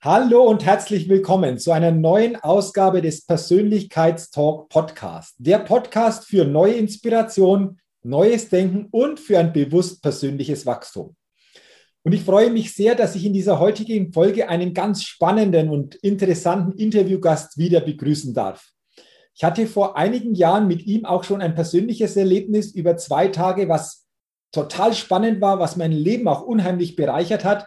Hallo und herzlich willkommen zu einer neuen Ausgabe des Persönlichkeitstalk Podcast. Der Podcast für neue Inspiration, neues Denken und für ein bewusst persönliches Wachstum. Und ich freue mich sehr, dass ich in dieser heutigen Folge einen ganz spannenden und interessanten Interviewgast wieder begrüßen darf. Ich hatte vor einigen Jahren mit ihm auch schon ein persönliches Erlebnis über zwei Tage, was total spannend war, was mein Leben auch unheimlich bereichert hat.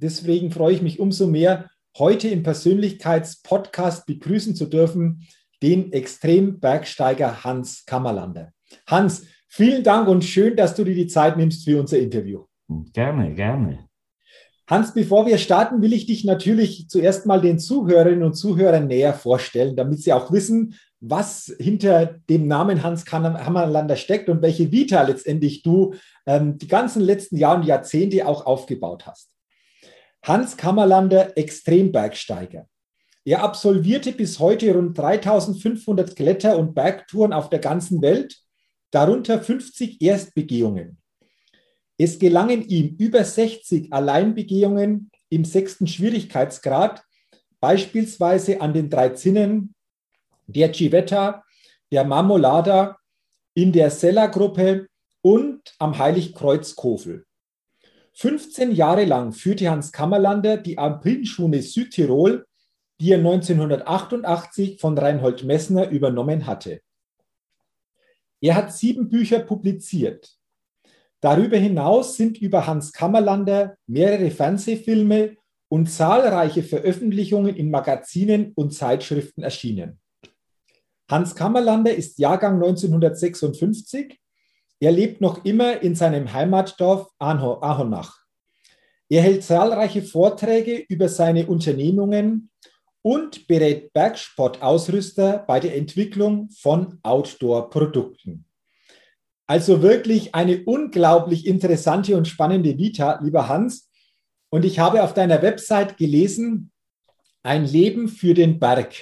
Deswegen freue ich mich umso mehr, heute im Persönlichkeitspodcast begrüßen zu dürfen, den Extrembergsteiger Hans Kammerlander. Hans, vielen Dank und schön, dass du dir die Zeit nimmst für unser Interview. Gerne, gerne. Hans, bevor wir starten, will ich dich natürlich zuerst mal den Zuhörerinnen und Zuhörern näher vorstellen, damit sie auch wissen, was hinter dem Namen Hans Kammerlander steckt und welche Vita letztendlich du ähm, die ganzen letzten Jahre und Jahrzehnte auch aufgebaut hast. Hans Kammerlander, Extrembergsteiger. Er absolvierte bis heute rund 3500 Kletter- und Bergtouren auf der ganzen Welt, darunter 50 Erstbegehungen. Es gelangen ihm über 60 Alleinbegehungen im sechsten Schwierigkeitsgrad, beispielsweise an den drei Zinnen, der Civetta, der Marmolada, in der Sella-Gruppe und am Heiligkreuzkofel. 15 Jahre lang führte Hans Kammerlander die Alpinschule Südtirol, die er 1988 von Reinhold Messner übernommen hatte. Er hat sieben Bücher publiziert. Darüber hinaus sind über Hans Kammerlander mehrere Fernsehfilme und zahlreiche Veröffentlichungen in Magazinen und Zeitschriften erschienen. Hans Kammerlander ist Jahrgang 1956 er lebt noch immer in seinem Heimatdorf Ahonach. Er hält zahlreiche Vorträge über seine Unternehmungen und berät Bergsportausrüster bei der Entwicklung von Outdoor-Produkten. Also wirklich eine unglaublich interessante und spannende Vita, lieber Hans. Und ich habe auf deiner Website gelesen, ein Leben für den Berg.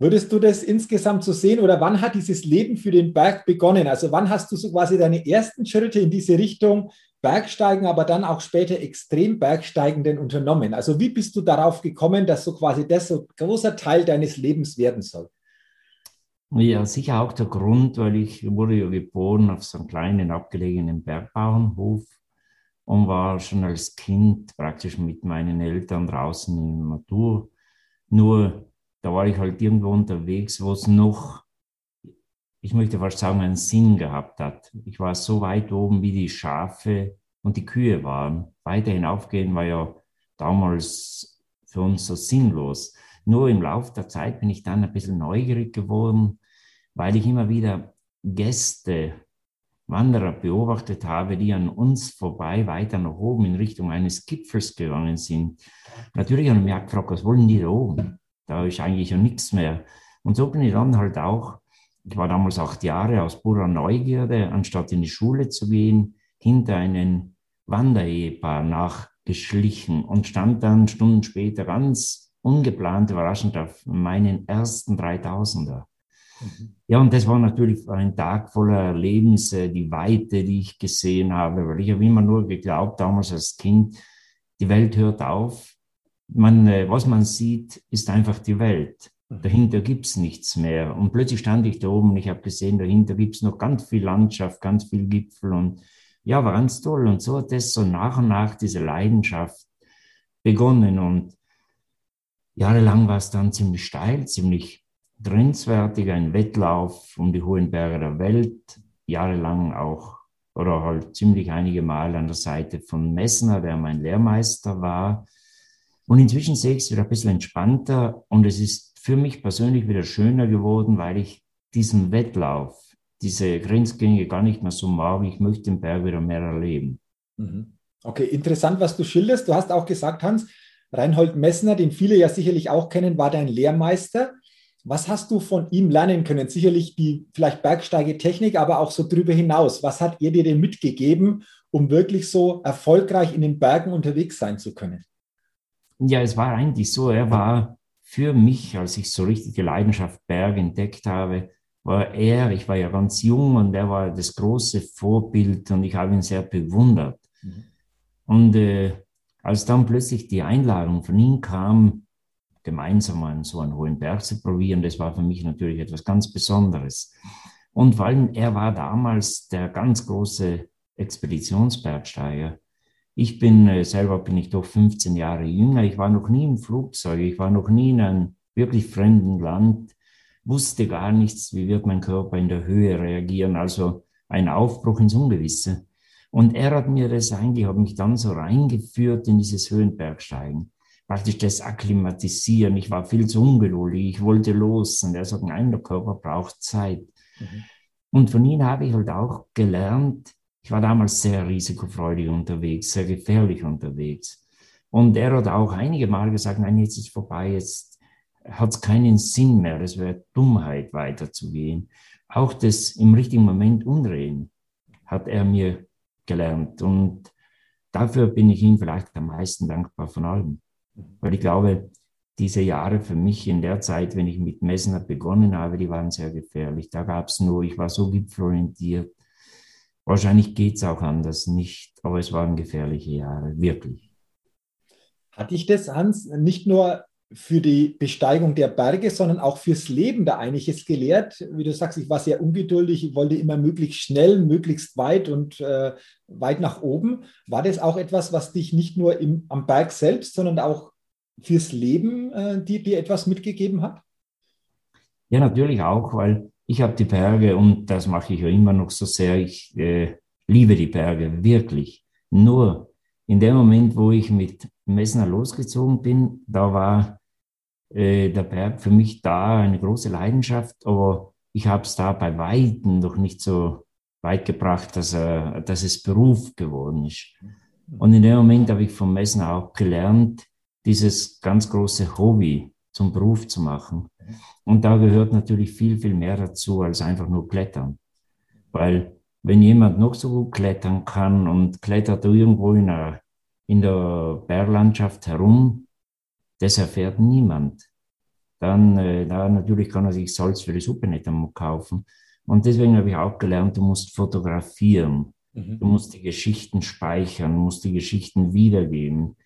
Würdest du das insgesamt so sehen oder wann hat dieses Leben für den Berg begonnen? Also wann hast du so quasi deine ersten Schritte in diese Richtung Bergsteigen, aber dann auch später extrem Bergsteigenden unternommen? Also wie bist du darauf gekommen, dass so quasi das so großer Teil deines Lebens werden soll? Ja, sicher auch der Grund, weil ich wurde ja geboren auf so einem kleinen abgelegenen Bergbauernhof und war schon als Kind praktisch mit meinen Eltern draußen in der Natur. Nur da war ich halt irgendwo unterwegs, wo es noch, ich möchte fast sagen, einen Sinn gehabt hat. Ich war so weit oben, wie die Schafe und die Kühe waren. Weiter hinaufgehen war ja damals für uns so sinnlos. Nur im Laufe der Zeit bin ich dann ein bisschen neugierig geworden, weil ich immer wieder Gäste, Wanderer beobachtet habe, die an uns vorbei weiter nach oben in Richtung eines Gipfels gegangen sind. Natürlich habe ich mich gefragt, was wollen die da oben? Da ist eigentlich ja nichts mehr. Und so bin ich dann halt auch, ich war damals acht Jahre aus purer Neugierde, anstatt in die Schule zu gehen, hinter einen Wanderehepaar nachgeschlichen und stand dann Stunden später ganz ungeplant, überraschend auf meinen ersten 3000er. Mhm. Ja, und das war natürlich ein Tag voller Erlebnisse, die Weite, die ich gesehen habe, weil ich habe immer nur geglaubt, damals als Kind, die Welt hört auf man, äh, was man sieht, ist einfach die Welt. Mhm. Dahinter gibt es nichts mehr. Und plötzlich stand ich da oben und ich habe gesehen, dahinter gibt es noch ganz viel Landschaft, ganz viel Gipfel und ja, war ganz toll. Und so hat das so nach und nach diese Leidenschaft begonnen. Und jahrelang war es dann ziemlich steil, ziemlich grenzwertig, ein Wettlauf um die hohen Berge der Welt, jahrelang auch oder halt ziemlich einige Mal an der Seite von Messner, der mein Lehrmeister war. Und inzwischen sehe ich es wieder ein bisschen entspannter und es ist für mich persönlich wieder schöner geworden, weil ich diesen Wettlauf, diese Grenzgänge gar nicht mehr so mag. Ich möchte den Berg wieder mehr erleben. Mhm. Okay, interessant, was du schilderst. Du hast auch gesagt, Hans, Reinhold Messner, den viele ja sicherlich auch kennen, war dein Lehrmeister. Was hast du von ihm lernen können? Sicherlich die vielleicht Bergsteigetechnik, aber auch so drüber hinaus. Was hat er dir denn mitgegeben, um wirklich so erfolgreich in den Bergen unterwegs sein zu können? Ja, es war eigentlich so, er war für mich, als ich so richtige Leidenschaft Berg entdeckt habe, war er, ich war ja ganz jung und er war das große Vorbild und ich habe ihn sehr bewundert. Mhm. Und äh, als dann plötzlich die Einladung von ihm kam, gemeinsam an so einen hohen Berg zu probieren, das war für mich natürlich etwas ganz Besonderes. Und vor allem, er war damals der ganz große Expeditionsbergsteiger. Ich bin äh, selber bin ich doch 15 Jahre jünger. Ich war noch nie im Flugzeug. Ich war noch nie in einem wirklich fremden Land. Wusste gar nichts, wie wird mein Körper in der Höhe reagieren. Also ein Aufbruch ins Ungewisse. Und er hat mir das eigentlich, hat mich dann so reingeführt in dieses Höhenbergsteigen praktisch das Akklimatisieren. Ich war viel zu ungeduldig, ich wollte los. Und er sagt, nein, der Körper braucht Zeit. Mhm. Und von ihm habe ich halt auch gelernt, ich war damals sehr risikofreudig unterwegs, sehr gefährlich unterwegs. Und er hat auch einige Mal gesagt, nein, jetzt ist vorbei, jetzt hat es keinen Sinn mehr, es wäre Dummheit weiterzugehen. Auch das im richtigen Moment umdrehen hat er mir gelernt. Und dafür bin ich ihm vielleicht am meisten dankbar von allem. Weil ich glaube, diese Jahre für mich in der Zeit, wenn ich mit Messner begonnen habe, die waren sehr gefährlich. Da gab es nur, ich war so gipfelorientiert. Wahrscheinlich geht es auch anders nicht, aber es waren gefährliche Jahre, wirklich. Hatte ich das, Hans, nicht nur für die Besteigung der Berge, sondern auch fürs Leben da einiges gelehrt. Wie du sagst, ich war sehr ungeduldig, ich wollte immer möglichst schnell, möglichst weit und äh, weit nach oben. War das auch etwas, was dich nicht nur im, am Berg selbst, sondern auch fürs Leben äh, dir, dir etwas mitgegeben hat? Ja, natürlich auch, weil ich habe die Berge und das mache ich ja immer noch so sehr. Ich äh, liebe die Berge wirklich. Nur in dem Moment, wo ich mit Messner losgezogen bin, da war äh, der Berg für mich da eine große Leidenschaft, aber ich habe es da bei Weitem noch nicht so weit gebracht, dass, äh, dass es Beruf geworden ist. Und in dem Moment habe ich vom Messner auch gelernt, dieses ganz große Hobby zum Beruf zu machen. Und da gehört natürlich viel, viel mehr dazu als einfach nur Klettern. Weil wenn jemand noch so gut klettern kann und klettert irgendwo in, einer, in der Berglandschaft herum, das erfährt niemand. Dann, äh, da natürlich kann er sich Salz für die Suppe nicht einmal kaufen. Und deswegen habe ich auch gelernt, du musst fotografieren. Mhm. Du musst die Geschichten speichern, musst die Geschichten wiedergeben.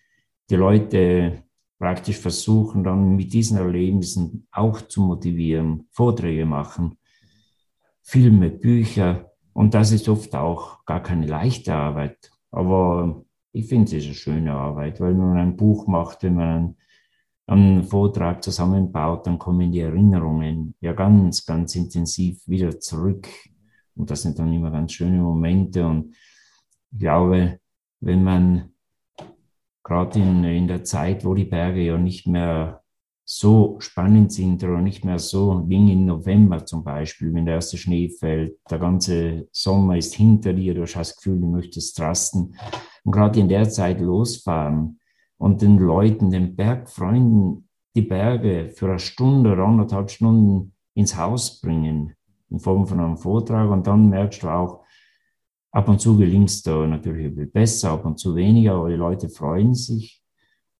Die Leute praktisch versuchen dann mit diesen Erlebnissen auch zu motivieren, Vorträge machen, Filme, Bücher. Und das ist oft auch gar keine leichte Arbeit. Aber ich finde es ist eine schöne Arbeit, weil wenn man ein Buch macht, wenn man einen Vortrag zusammenbaut, dann kommen die Erinnerungen ja ganz, ganz intensiv wieder zurück. Und das sind dann immer ganz schöne Momente. Und ich glaube, wenn man gerade in, in der Zeit, wo die Berge ja nicht mehr so spannend sind oder nicht mehr so wie im November zum Beispiel, wenn der erste Schnee fällt, der ganze Sommer ist hinter dir, du hast das Gefühl, du möchtest rasten. Und gerade in der Zeit losfahren und den Leuten, den Bergfreunden die Berge für eine Stunde oder anderthalb Stunden ins Haus bringen, in Form von einem Vortrag. Und dann merkst du auch, ab und zu gelingt es da natürlich ein bisschen besser, ab und zu weniger, aber die Leute freuen sich.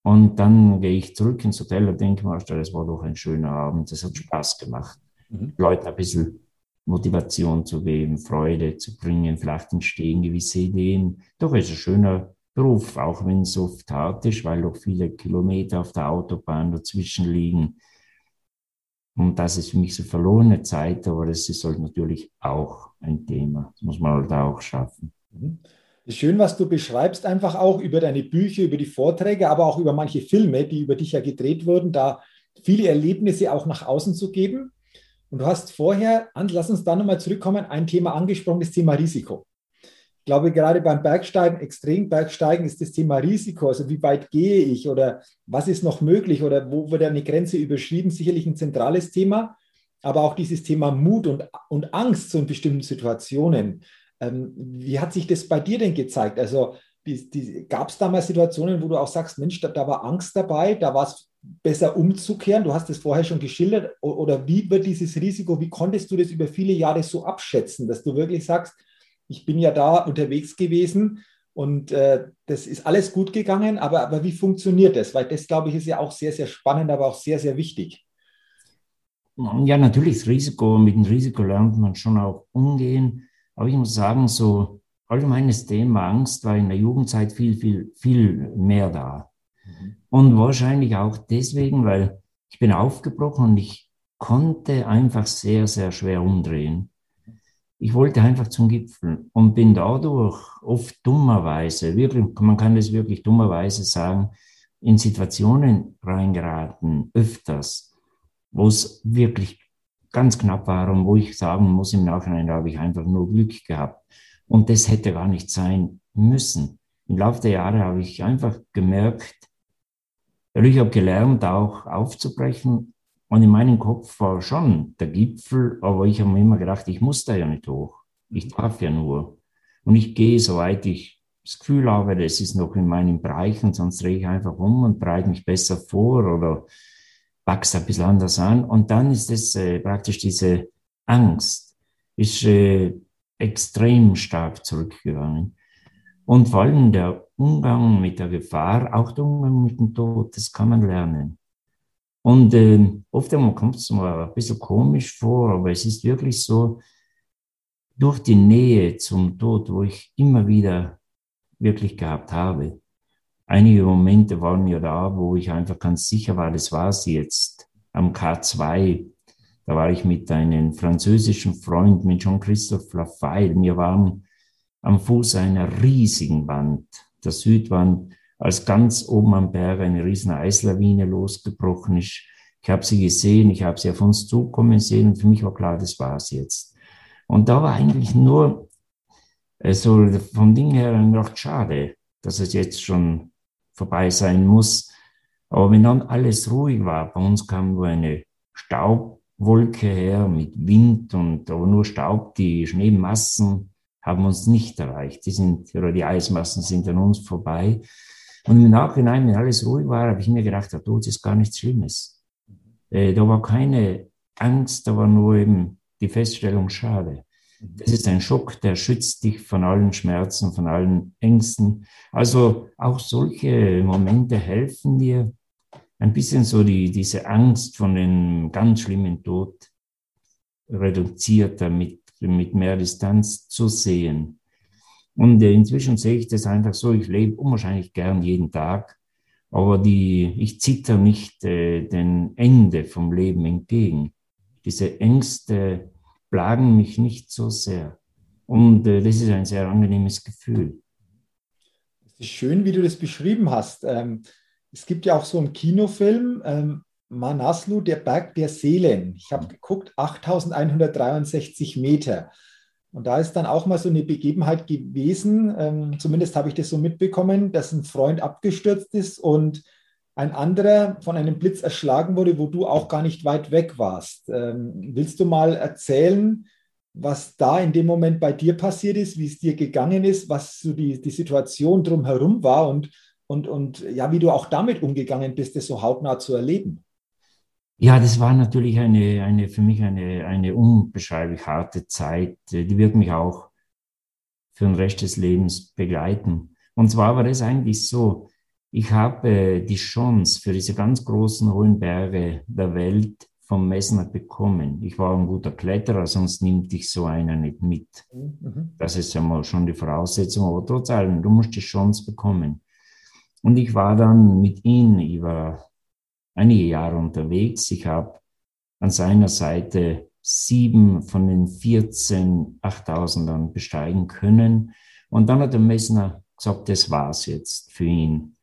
Und dann gehe ich zurück ins Hotel und denke mir, das war doch ein schöner Abend, das hat Spaß gemacht. Mhm. Leuten ein bisschen Motivation zu geben, Freude zu bringen, vielleicht entstehen gewisse Ideen. Doch ist ein schöner Beruf, auch wenn es oft hart ist, weil doch viele Kilometer auf der Autobahn dazwischen liegen. Und das ist für mich so verlorene Zeit, aber das ist halt natürlich auch ein Thema. Das muss man halt auch schaffen. Mhm. Schön, was du beschreibst, einfach auch über deine Bücher, über die Vorträge, aber auch über manche Filme, die über dich ja gedreht wurden, da viele Erlebnisse auch nach außen zu geben. Und du hast vorher, lass uns da nochmal zurückkommen, ein Thema angesprochen, das Thema Risiko. Ich glaube, gerade beim Bergsteigen, Extrembergsteigen ist das Thema Risiko, also wie weit gehe ich oder was ist noch möglich oder wo wird eine Grenze überschritten, sicherlich ein zentrales Thema, aber auch dieses Thema Mut und, und Angst zu bestimmten Situationen. Ähm, wie hat sich das bei dir denn gezeigt? Also gab es da mal Situationen, wo du auch sagst, Mensch, da, da war Angst dabei, da war es besser umzukehren? Du hast es vorher schon geschildert. Oder wie wird dieses Risiko, wie konntest du das über viele Jahre so abschätzen, dass du wirklich sagst, ich bin ja da unterwegs gewesen und äh, das ist alles gut gegangen, aber, aber wie funktioniert das? Weil das, glaube ich, ist ja auch sehr, sehr spannend, aber auch sehr, sehr wichtig. Ja, natürlich das Risiko, mit dem Risiko lernt man schon auch umgehen. Aber ich muss sagen, so allgemeines Thema Angst war in der Jugendzeit viel, viel, viel mehr da. Mhm. Und wahrscheinlich auch deswegen, weil ich bin aufgebrochen und ich konnte einfach sehr, sehr schwer umdrehen. Ich wollte einfach zum Gipfel und bin dadurch oft dummerweise, wirklich, man kann das wirklich dummerweise sagen, in Situationen reingeraten, öfters, wo es wirklich ganz knapp war und wo ich sagen muss, im Nachhinein habe ich einfach nur Glück gehabt. Und das hätte gar nicht sein müssen. Im Laufe der Jahre habe ich einfach gemerkt, ich habe gelernt, auch aufzubrechen. Und in meinem Kopf war schon der Gipfel, aber ich habe mir immer gedacht, ich muss da ja nicht hoch. Ich darf ja nur. Und ich gehe, soweit ich das Gefühl habe, das ist noch in meinem Bereich und sonst drehe ich einfach um und bereite mich besser vor oder wächst ein bisschen anders an. Und dann ist es äh, praktisch diese Angst, ist äh, extrem stark zurückgegangen. Und vor allem der Umgang mit der Gefahr, auch der Umgang mit dem Tod, das kann man lernen. Und äh, oft kommt es mir ein bisschen komisch vor, aber es ist wirklich so, durch die Nähe zum Tod, wo ich immer wieder wirklich gehabt habe, einige Momente waren mir da, wo ich einfach ganz sicher war, das war sie jetzt. Am K2, da war ich mit einem französischen Freund, mit Jean-Christophe Lafayette. Wir waren am Fuß einer riesigen Wand, der Südwand, als ganz oben am Berg eine riesen Eislawine losgebrochen ist. Ich habe sie gesehen, ich habe sie auf uns zukommen sehen und für mich war klar, das war's jetzt. Und da war eigentlich nur äh, so vom Ding her noch schade, dass es jetzt schon vorbei sein muss. Aber wenn dann alles ruhig war, bei uns kam nur eine Staubwolke her mit Wind und aber nur Staub, die Schneemassen haben uns nicht erreicht. Die sind, oder die Eismassen sind an uns vorbei. Und im Nachhinein, wenn alles ruhig war, habe ich mir gedacht, der Tod ist gar nichts Schlimmes. Äh, da war keine Angst, da war nur eben die Feststellung, schade. Das ist ein Schock, der schützt dich von allen Schmerzen, von allen Ängsten. Also auch solche Momente helfen dir, ein bisschen so die, diese Angst von dem ganz schlimmen Tod reduzierter, mit, mit mehr Distanz zu sehen. Und äh, inzwischen sehe ich das einfach so, ich lebe unwahrscheinlich gern jeden Tag, aber die, ich zitter nicht äh, den Ende vom Leben entgegen. Diese Ängste, plagen mich nicht so sehr. Und äh, das ist ein sehr angenehmes Gefühl. Es ist schön, wie du das beschrieben hast. Ähm, es gibt ja auch so einen Kinofilm, ähm, Manaslu, der Berg der Seelen. Ich habe geguckt, 8163 Meter. Und da ist dann auch mal so eine Begebenheit gewesen, ähm, zumindest habe ich das so mitbekommen, dass ein Freund abgestürzt ist und ein anderer von einem Blitz erschlagen wurde, wo du auch gar nicht weit weg warst. Ähm, willst du mal erzählen, was da in dem Moment bei dir passiert ist, wie es dir gegangen ist, was so die, die Situation drumherum war und, und, und ja, wie du auch damit umgegangen bist, das so hautnah zu erleben? Ja, das war natürlich eine, eine für mich eine, eine unbeschreiblich harte Zeit. Die wird mich auch für den Rest des Lebens begleiten. Und zwar war das eigentlich so, ich habe äh, die Chance für diese ganz großen hohen Berge der Welt vom Messner bekommen. Ich war ein guter Kletterer, sonst nimmt dich so einer nicht mit. Mhm. Das ist ja mal schon die Voraussetzung, aber trotz allem, du musst die Chance bekommen. Und ich war dann mit ihm über einige Jahre unterwegs. Ich habe an seiner Seite sieben von den 14 8000ern besteigen können. Und dann hat der Messner gesagt, das war's jetzt für ihn.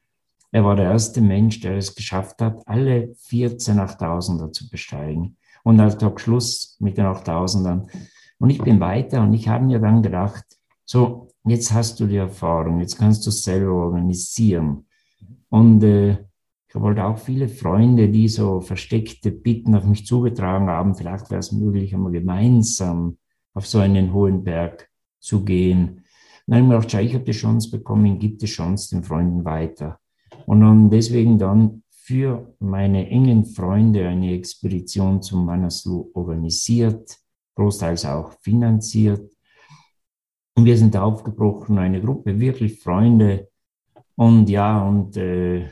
Er war der erste Mensch, der es geschafft hat, alle 14 Achttausender zu besteigen. Und er hat Schluss mit den Achttausendern. Und ich bin weiter und ich habe mir dann gedacht, so, jetzt hast du die Erfahrung, jetzt kannst du es selber organisieren. Und äh, ich wollte auch viele Freunde, die so versteckte Bitten auf mich zugetragen haben, vielleicht wäre es möglich, einmal gemeinsam auf so einen hohen Berg zu gehen. dann habe ich mir gedacht, ich habe die Chance bekommen, gib die Chance den Freunden weiter. Und dann deswegen dann für meine engen Freunde eine Expedition zum Manaslu organisiert, großteils auch finanziert. Und wir sind aufgebrochen, eine Gruppe wirklich Freunde. Und ja, und äh,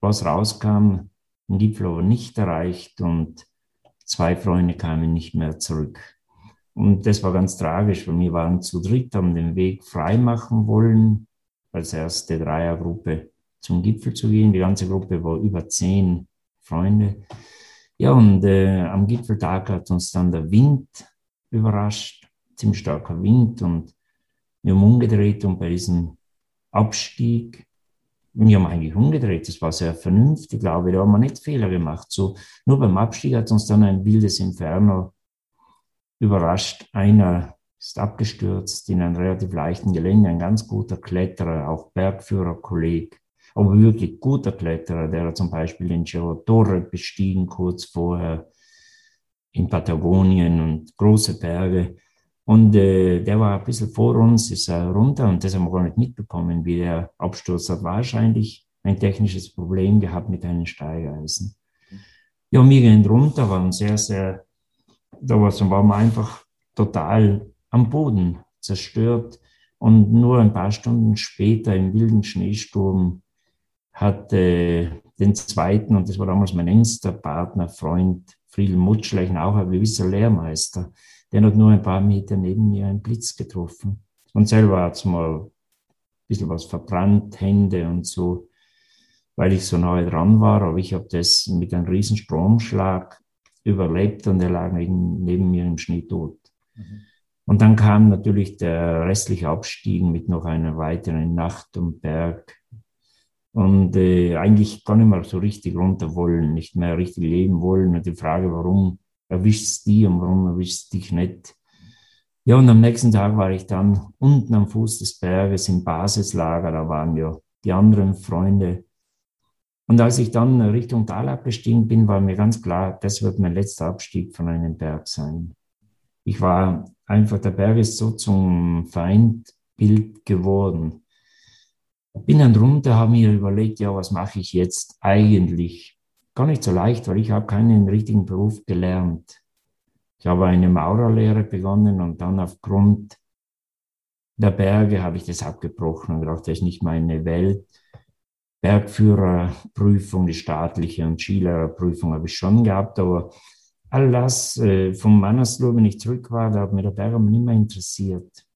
was rauskam, aber nicht erreicht und zwei Freunde kamen nicht mehr zurück. Und das war ganz tragisch, weil wir waren zu dritt, haben den Weg freimachen wollen, als erste Dreiergruppe zum Gipfel zu gehen. Die ganze Gruppe war über zehn Freunde. Ja, und äh, am Gipfeltag hat uns dann der Wind überrascht, ziemlich starker Wind und wir haben umgedreht und bei diesem Abstieg, wir haben eigentlich umgedreht, das war sehr vernünftig, glaube ich, da haben wir nicht Fehler gemacht. So, nur beim Abstieg hat uns dann ein wildes Inferno überrascht. Einer ist abgestürzt in einem relativ leichten Gelände, ein ganz guter Kletterer, auch Bergführer, Kolleg aber wirklich guter Kletterer, der zum Beispiel den Cerro Torre bestiegen kurz vorher in Patagonien und große Berge. Und äh, der war ein bisschen vor uns, ist er runter und das haben wir gar nicht mitbekommen, wie der Absturz hat. Wahrscheinlich ein technisches Problem gehabt mit einem Steigeisen. Ja, wir gehen runter, waren sehr, sehr, da waren wir einfach total am Boden zerstört. Und nur ein paar Stunden später im wilden Schneesturm hat äh, den zweiten, und das war damals mein engster Partner, Freund, Friedel Mutschleichen, auch ein gewisser Lehrmeister, der hat nur ein paar Meter neben mir einen Blitz getroffen. Und selber hat es mal ein bisschen was verbrannt, Hände und so, weil ich so nahe dran war. Aber ich habe das mit einem riesen Stromschlag überlebt und er lag neben mir im Schnee tot. Mhm. Und dann kam natürlich der restliche Abstieg mit noch einer weiteren Nacht um Berg und äh, eigentlich gar nicht mehr so richtig runter wollen, nicht mehr richtig leben wollen. Und die Frage, warum erwischt es die und warum erwischt es dich nicht? Ja, und am nächsten Tag war ich dann unten am Fuß des Berges im Basislager, da waren ja die anderen Freunde. Und als ich dann Richtung Tal abgestiegen bin, war mir ganz klar, das wird mein letzter Abstieg von einem Berg sein. Ich war einfach, der Berg ist so zum Feindbild geworden bin dann runter, habe mir überlegt, ja, was mache ich jetzt eigentlich? Gar nicht so leicht, weil ich habe keinen richtigen Beruf gelernt. Ich habe eine Maurerlehre begonnen und dann aufgrund der Berge habe ich das abgebrochen und gedacht, das ist nicht meine Welt. Bergführerprüfung, die staatliche und Skilehrerprüfung habe ich schon gehabt, aber all das äh, vom Mannersloh, wenn ich zurück war, da hat mir der Berg aber nicht mehr interessiert.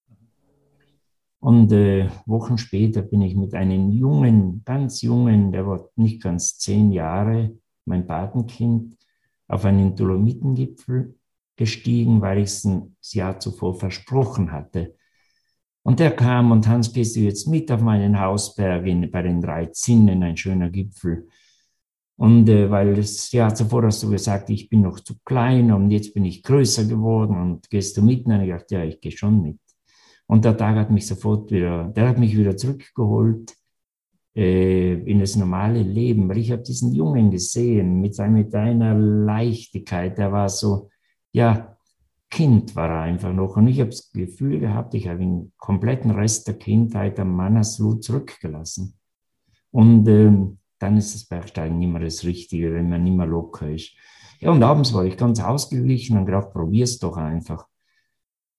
Und äh, Wochen später bin ich mit einem jungen, ganz jungen, der war nicht ganz zehn Jahre, mein Patenkind, auf einen Dolomitengipfel gestiegen, weil ich es ein Jahr zuvor versprochen hatte. Und der kam und Hans, gehst du jetzt mit auf meinen Hausberg in, bei den drei Zinnen, ein schöner Gipfel. Und äh, weil das Jahr zuvor hast du gesagt, ich bin noch zu klein und jetzt bin ich größer geworden und gehst du mit? Und ich dachte, ja, ich gehe schon mit. Und der Tag hat mich sofort wieder, der hat mich wieder zurückgeholt äh, in das normale Leben, weil ich habe diesen Jungen gesehen mit, seiner, mit einer Leichtigkeit, der war so, ja, Kind war er einfach noch. Und ich habe das Gefühl gehabt, ich habe den kompletten Rest der Kindheit am Manaslu zurückgelassen. Und ähm, dann ist das Bergsteigen immer das Richtige, wenn man immer locker ist. Ja, und abends war ich ganz ausgeglichen und gedacht, probier's doch einfach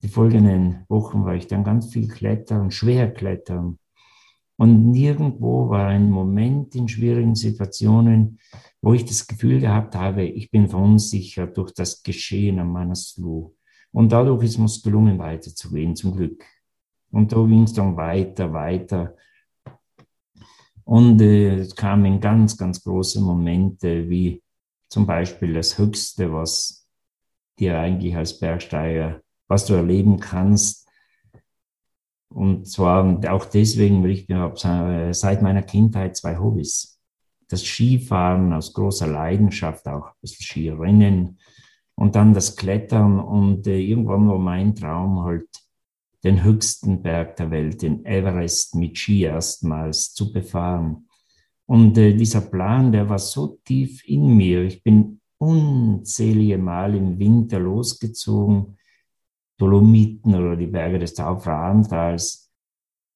die folgenden Wochen war ich dann ganz viel klettern, schwer klettern. Und nirgendwo war ein Moment in schwierigen Situationen, wo ich das Gefühl gehabt habe, ich bin verunsichert durch das Geschehen am Manaslu. Und dadurch ist es gelungen, weiterzugehen, zum Glück. Und da ging es dann weiter, weiter. Und äh, es kamen ganz, ganz große Momente, wie zum Beispiel das Höchste, was dir eigentlich als Bergsteiger was du erleben kannst, Und zwar auch deswegen, weil ich habe seit meiner Kindheit zwei Hobbys. Das Skifahren aus großer Leidenschaft, auch ein bisschen Skirennen und dann das Klettern und äh, irgendwann war mein Traum halt, den höchsten Berg der Welt, den Everest mit Ski erstmals zu befahren. Und äh, dieser Plan, der war so tief in mir. Ich bin unzählige Mal im Winter losgezogen, Dolomiten oder die Berge des Taufrahntals,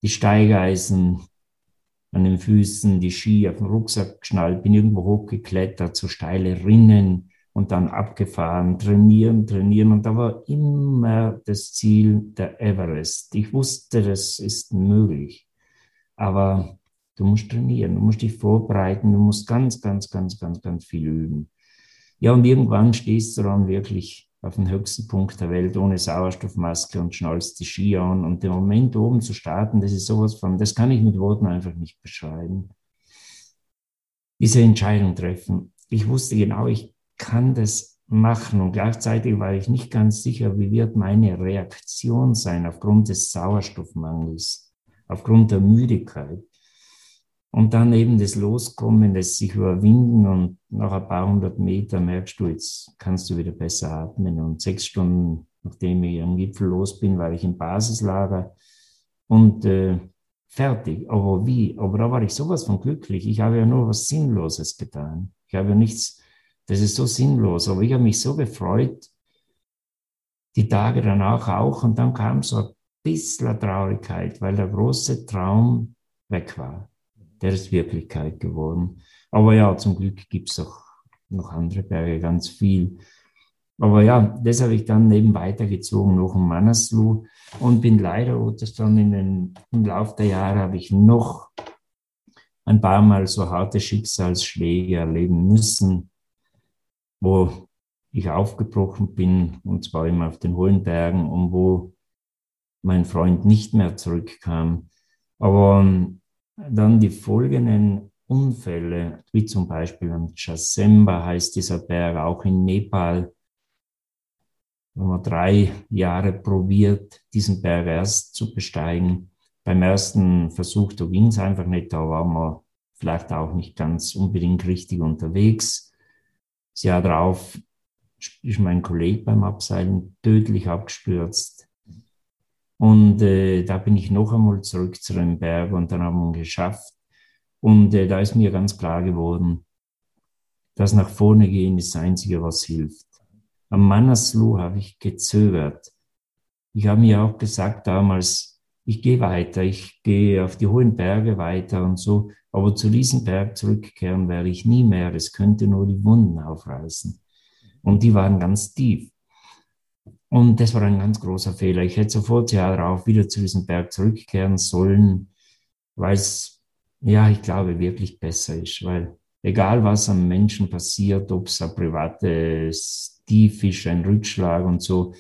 die Steigeisen an den Füßen, die Ski auf dem Rucksack geschnallt, bin irgendwo hochgeklettert, so steile Rinnen und dann abgefahren, trainieren, trainieren. Und da war immer das Ziel der Everest. Ich wusste, das ist möglich. Aber du musst trainieren, du musst dich vorbereiten, du musst ganz, ganz, ganz, ganz, ganz viel üben. Ja, und irgendwann stehst du dann wirklich auf dem höchsten Punkt der Welt ohne Sauerstoffmaske und schnallst die Ski an. Und den Moment oben zu starten, das ist sowas von, das kann ich mit Worten einfach nicht beschreiben. Diese Entscheidung treffen. Ich wusste genau, ich kann das machen und gleichzeitig war ich nicht ganz sicher, wie wird meine Reaktion sein aufgrund des Sauerstoffmangels, aufgrund der Müdigkeit. Und dann eben das Loskommen, das sich überwinden und nach ein paar hundert Meter merkst du, jetzt kannst du wieder besser atmen. Und sechs Stunden, nachdem ich am Gipfel los bin, war ich im Basislager und äh, fertig. Aber wie? Aber da war ich sowas von glücklich. Ich habe ja nur was Sinnloses getan. Ich habe ja nichts, das ist so sinnlos. Aber ich habe mich so gefreut, die Tage danach auch. Und dann kam so ein bisschen Traurigkeit, weil der große Traum weg war der ist Wirklichkeit geworden. Aber ja, zum Glück gibt es auch noch andere Berge, ganz viel. Aber ja, das habe ich dann eben weitergezogen, noch um Manaslu und bin leider Gottes dann in den, im Laufe der Jahre habe ich noch ein paar Mal so harte Schicksalsschläge erleben müssen, wo ich aufgebrochen bin, und zwar immer auf den hohen Bergen und wo mein Freund nicht mehr zurückkam. Aber dann die folgenden Unfälle, wie zum Beispiel am Chasemba heißt dieser Berg, auch in Nepal, haben wir drei Jahre probiert, diesen Berg erst zu besteigen. Beim ersten Versuch, da ging es einfach nicht, da waren wir vielleicht auch nicht ganz unbedingt richtig unterwegs. Das Jahr darauf ist mein Kollege beim Abseilen tödlich abgestürzt. Und äh, da bin ich noch einmal zurück zu dem Berg und dann haben wir geschafft. Und äh, da ist mir ganz klar geworden, dass nach vorne gehen ist das Einzige, was hilft. Am Manaslu habe ich gezögert. Ich habe mir auch gesagt damals, ich gehe weiter, ich gehe auf die hohen Berge weiter und so, aber zu diesem Berg zurückkehren werde ich nie mehr. Es könnte nur die Wunden aufreißen. Und die waren ganz tief. Und das war ein ganz großer Fehler. Ich hätte sofort ja darauf wieder zu diesem Berg zurückkehren sollen, weil es, ja, ich glaube, wirklich besser ist, weil egal was am Menschen passiert, ob es ein privates Tief ist, ein Rückschlag und so,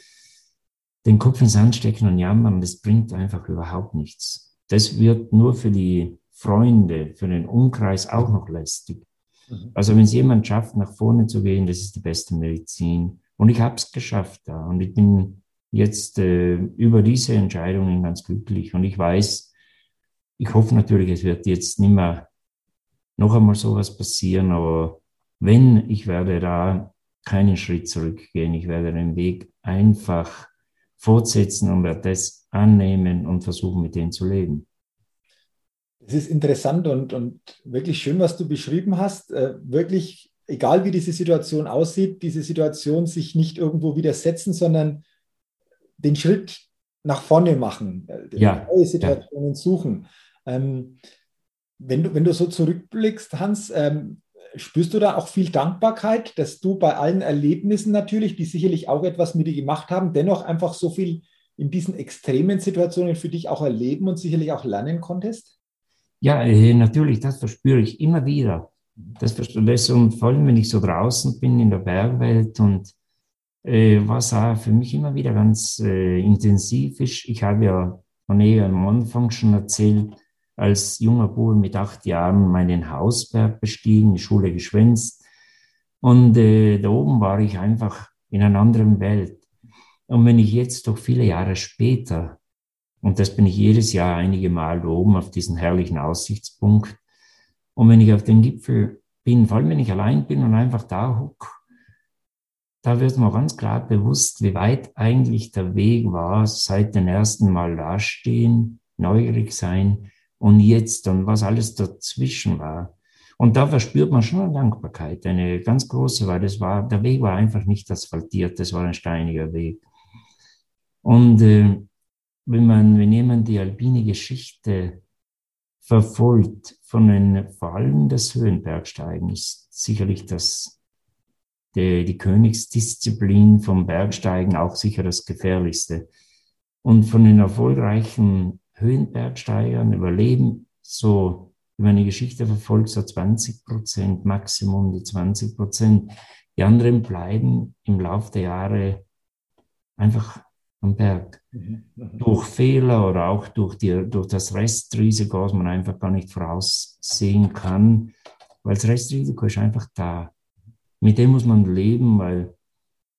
den Kopf ins Sand stecken und jammern, das bringt einfach überhaupt nichts. Das wird nur für die Freunde, für den Umkreis auch noch lästig. Mhm. Also wenn es jemand schafft, nach vorne zu gehen, das ist die beste Medizin. Und ich habe es geschafft da. Und ich bin jetzt äh, über diese Entscheidungen ganz glücklich. Und ich weiß, ich hoffe natürlich, es wird jetzt nicht mehr noch einmal sowas passieren, aber wenn, ich werde da keinen Schritt zurückgehen. Ich werde den Weg einfach fortsetzen und werde das annehmen und versuchen, mit denen zu leben. Es ist interessant und, und wirklich schön, was du beschrieben hast. Äh, wirklich egal wie diese Situation aussieht, diese Situation sich nicht irgendwo widersetzen, sondern den Schritt nach vorne machen, äh, ja. neue Situationen ja. suchen. Ähm, wenn, du, wenn du so zurückblickst, Hans, ähm, spürst du da auch viel Dankbarkeit, dass du bei allen Erlebnissen natürlich, die sicherlich auch etwas mit dir gemacht haben, dennoch einfach so viel in diesen extremen Situationen für dich auch erleben und sicherlich auch lernen konntest? Ja, äh, natürlich, das verspüre ich immer wieder. Das, das und vor allem, wenn ich so draußen bin in der Bergwelt und äh, was auch für mich immer wieder ganz äh, intensiv ist, ich habe ja von eher am Anfang schon erzählt, als junger Bub mit acht Jahren meinen Hausberg bestiegen, die Schule geschwänzt. Und äh, da oben war ich einfach in einer anderen Welt. Und wenn ich jetzt doch viele Jahre später Und das bin ich jedes Jahr einige Mal oben auf diesen herrlichen Aussichtspunkt. Und wenn ich auf den Gipfel bin, vor allem wenn ich allein bin und einfach da huck, da wird mir ganz klar bewusst, wie weit eigentlich der Weg war, seit dem ersten Mal dastehen, neugierig sein und jetzt und was alles dazwischen war. Und da verspürt man schon eine Dankbarkeit, eine ganz große, weil das war, der Weg war einfach nicht asphaltiert, das war ein steiniger Weg. Und äh, wenn man, wenn jemand die alpine Geschichte verfolgt, von den, vor allem das Höhenbergsteigen, ist sicherlich das, die, die Königsdisziplin vom Bergsteigen auch sicher das gefährlichste. Und von den erfolgreichen Höhenbergsteigern überleben so, man die Geschichte verfolgt, so 20 Prozent, Maximum die 20 Prozent. Die anderen bleiben im Laufe der Jahre einfach am Berg. Mhm. Mhm. Durch Fehler oder auch durch, die, durch das Restrisiko, was man einfach gar nicht voraussehen kann, weil das Restrisiko ist einfach da. Mit dem muss man leben, weil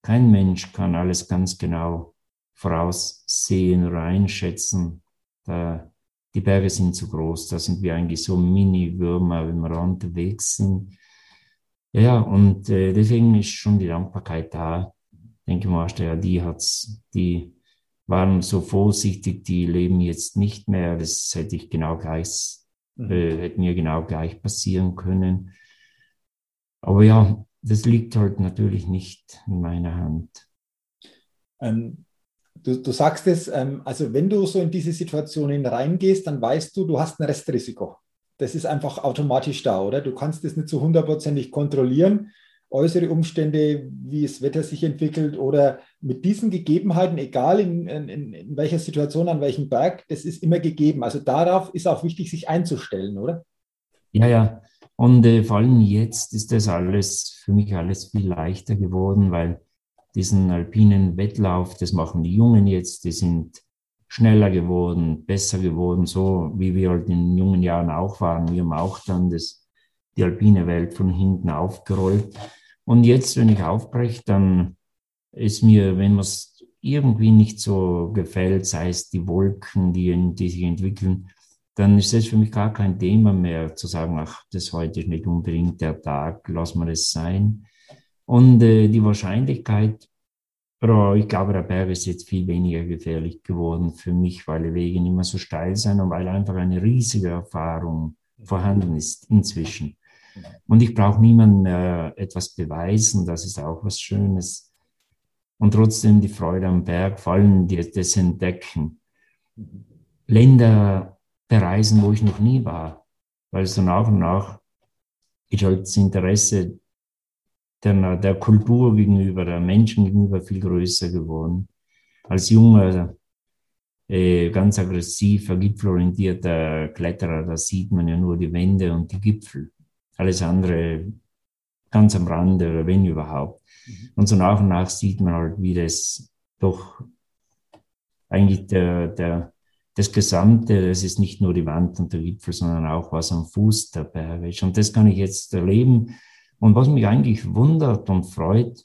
kein Mensch kann alles ganz genau voraussehen oder einschätzen. Da, die Berge sind zu groß, da sind wir eigentlich so Mini-Würmer, wenn wir unterwegs sind. Ja, und äh, deswegen ist schon die Dankbarkeit da. Ich denke mal, ja, die hat's, die waren so vorsichtig, die leben jetzt nicht mehr. Das hätte ich genau gleich, mhm. äh, hätte mir genau gleich passieren können. Aber ja, das liegt halt natürlich nicht in meiner Hand. Ähm, Du, du sagst es, ähm, also wenn du so in diese Situationen reingehst, dann weißt du, du hast ein Restrisiko. Das ist einfach automatisch da, oder? Du kannst es nicht so hundertprozentig kontrollieren, äußere Umstände, wie das Wetter sich entwickelt oder mit diesen Gegebenheiten, egal in, in, in welcher Situation, an welchem Berg, das ist immer gegeben. Also darauf ist auch wichtig, sich einzustellen, oder? Ja, ja. Und äh, vor allem jetzt ist das alles für mich alles viel leichter geworden, weil diesen alpinen Wettlauf, das machen die Jungen jetzt, die sind schneller geworden, besser geworden, so wie wir halt in jungen Jahren auch waren. Wir haben auch dann das, die alpine Welt von hinten aufgerollt. Und jetzt, wenn ich aufbreche, dann ist mir, wenn es irgendwie nicht so gefällt, sei es die Wolken, die, die sich entwickeln, dann ist das für mich gar kein Thema mehr zu sagen, ach, das heute ist nicht unbedingt der Tag, lass mal es sein. Und äh, die Wahrscheinlichkeit, ich glaube, der Berg ist jetzt viel weniger gefährlich geworden für mich, weil die Wege nicht mehr so steil sind und weil einfach eine riesige Erfahrung vorhanden ist inzwischen. Und ich brauche niemandem mehr etwas beweisen, das ist auch was Schönes. Und trotzdem die Freude am Berg, vor allem das Entdecken. Länder bereisen, wo ich noch nie war, weil so nach und nach ist halt das Interesse der, der Kultur gegenüber, der Menschen gegenüber viel größer geworden. Als junger, äh, ganz aggressiver, gipfelorientierter Kletterer, da sieht man ja nur die Wände und die Gipfel. Alles andere ganz am Rande oder wenn überhaupt. Mhm. Und so nach und nach sieht man halt, wie das doch eigentlich der, der, das Gesamte, das ist nicht nur die Wand und der Gipfel, sondern auch was am Fuß der Berge ist. Und das kann ich jetzt erleben und was mich eigentlich wundert und freut,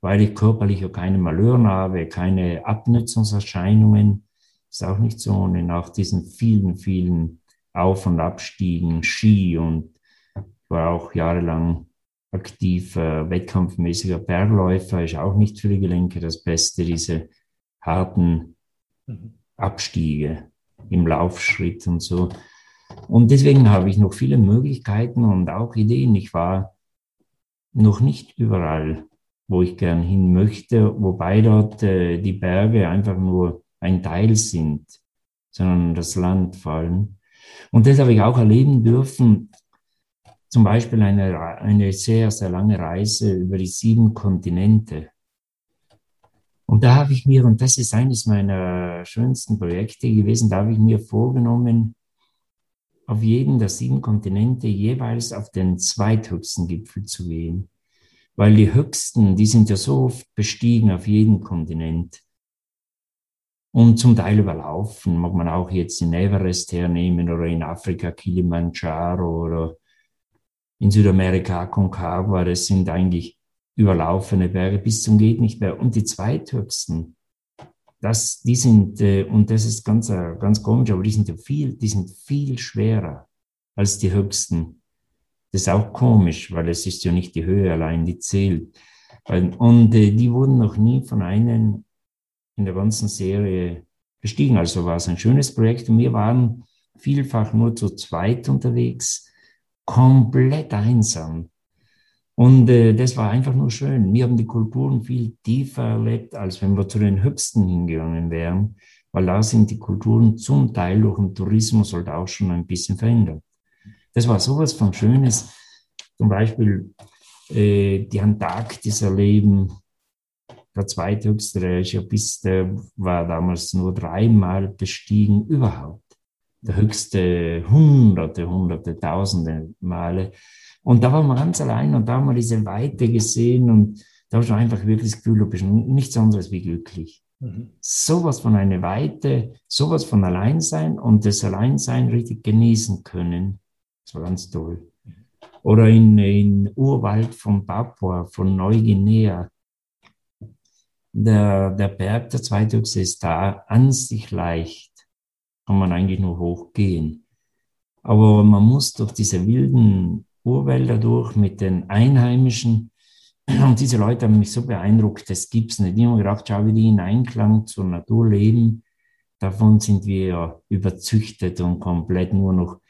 weil ich körperlich ja keine Malören habe, keine Abnutzungserscheinungen, ist auch nicht so ohne nach diesen vielen, vielen Auf- und Abstiegen, Ski und war auch jahrelang aktiver, wettkampfmäßiger Bergläufer, ist auch nicht für die Gelenke das Beste, diese harten mhm. Abstiege im Laufschritt und so. Und deswegen habe ich noch viele Möglichkeiten und auch Ideen. Ich war noch nicht überall, wo ich gern hin möchte, wobei dort äh, die Berge einfach nur ein Teil sind, sondern das Land fallen. Und das habe ich auch erleben dürfen, zum Beispiel eine, eine sehr, sehr lange Reise über die sieben Kontinente. Und da habe ich mir, und das ist eines meiner schönsten Projekte gewesen, da habe ich mir vorgenommen, auf jeden der sieben Kontinente jeweils auf den zweithöchsten Gipfel zu gehen. Weil die höchsten, die sind ja so oft bestiegen auf jedem Kontinent und zum Teil überlaufen. Mag man auch jetzt in Everest hernehmen oder in Afrika Kilimanjaro oder in Südamerika Aconcagua. Das sind eigentlich überlaufene Berge bis zum geht nicht mehr. Und die zweithöchsten, das, die sind, äh, und das ist ganz, äh, ganz komisch, aber die sind viel, die sind viel schwerer als die höchsten. Das ist auch komisch, weil es ist ja nicht die Höhe allein, die zählt. Und äh, die wurden noch nie von einem in der ganzen Serie bestiegen. Also war es ein schönes Projekt und wir waren vielfach nur zu zweit unterwegs, komplett einsam. Und äh, das war einfach nur schön. Wir haben die Kulturen viel tiefer erlebt, als wenn wir zu den Höchsten hingegangen wären, weil da sind die Kulturen zum Teil durch den Tourismus halt auch schon ein bisschen verändert. Das war sowas von Schönes. Zum Beispiel äh, die Antarktis erleben. Der zweithöchste, der ist ja bis, der war damals nur dreimal bestiegen überhaupt. Der höchste hunderte, hunderte, tausende Male. Und da waren wir ganz allein und da haben wir diese Weite gesehen und da habe ich einfach wirklich das Gefühl, du bist nichts anderes wie glücklich. Mhm. Sowas von einer Weite, sowas von Alleinsein und das Alleinsein richtig genießen können. Das war ganz toll. Oder in, in Urwald von Papua, von Neuguinea. Der, der Berg, der Zweithöchste, ist da an sich leicht. Kann man eigentlich nur hochgehen. Aber man muss durch diese wilden Urwälder durch mit den Einheimischen. Und diese Leute haben mich so beeindruckt, das gibt es nicht. Ich habe gedacht, schau, wie die in Einklang zur Natur leben. Davon sind wir überzüchtet und komplett nur noch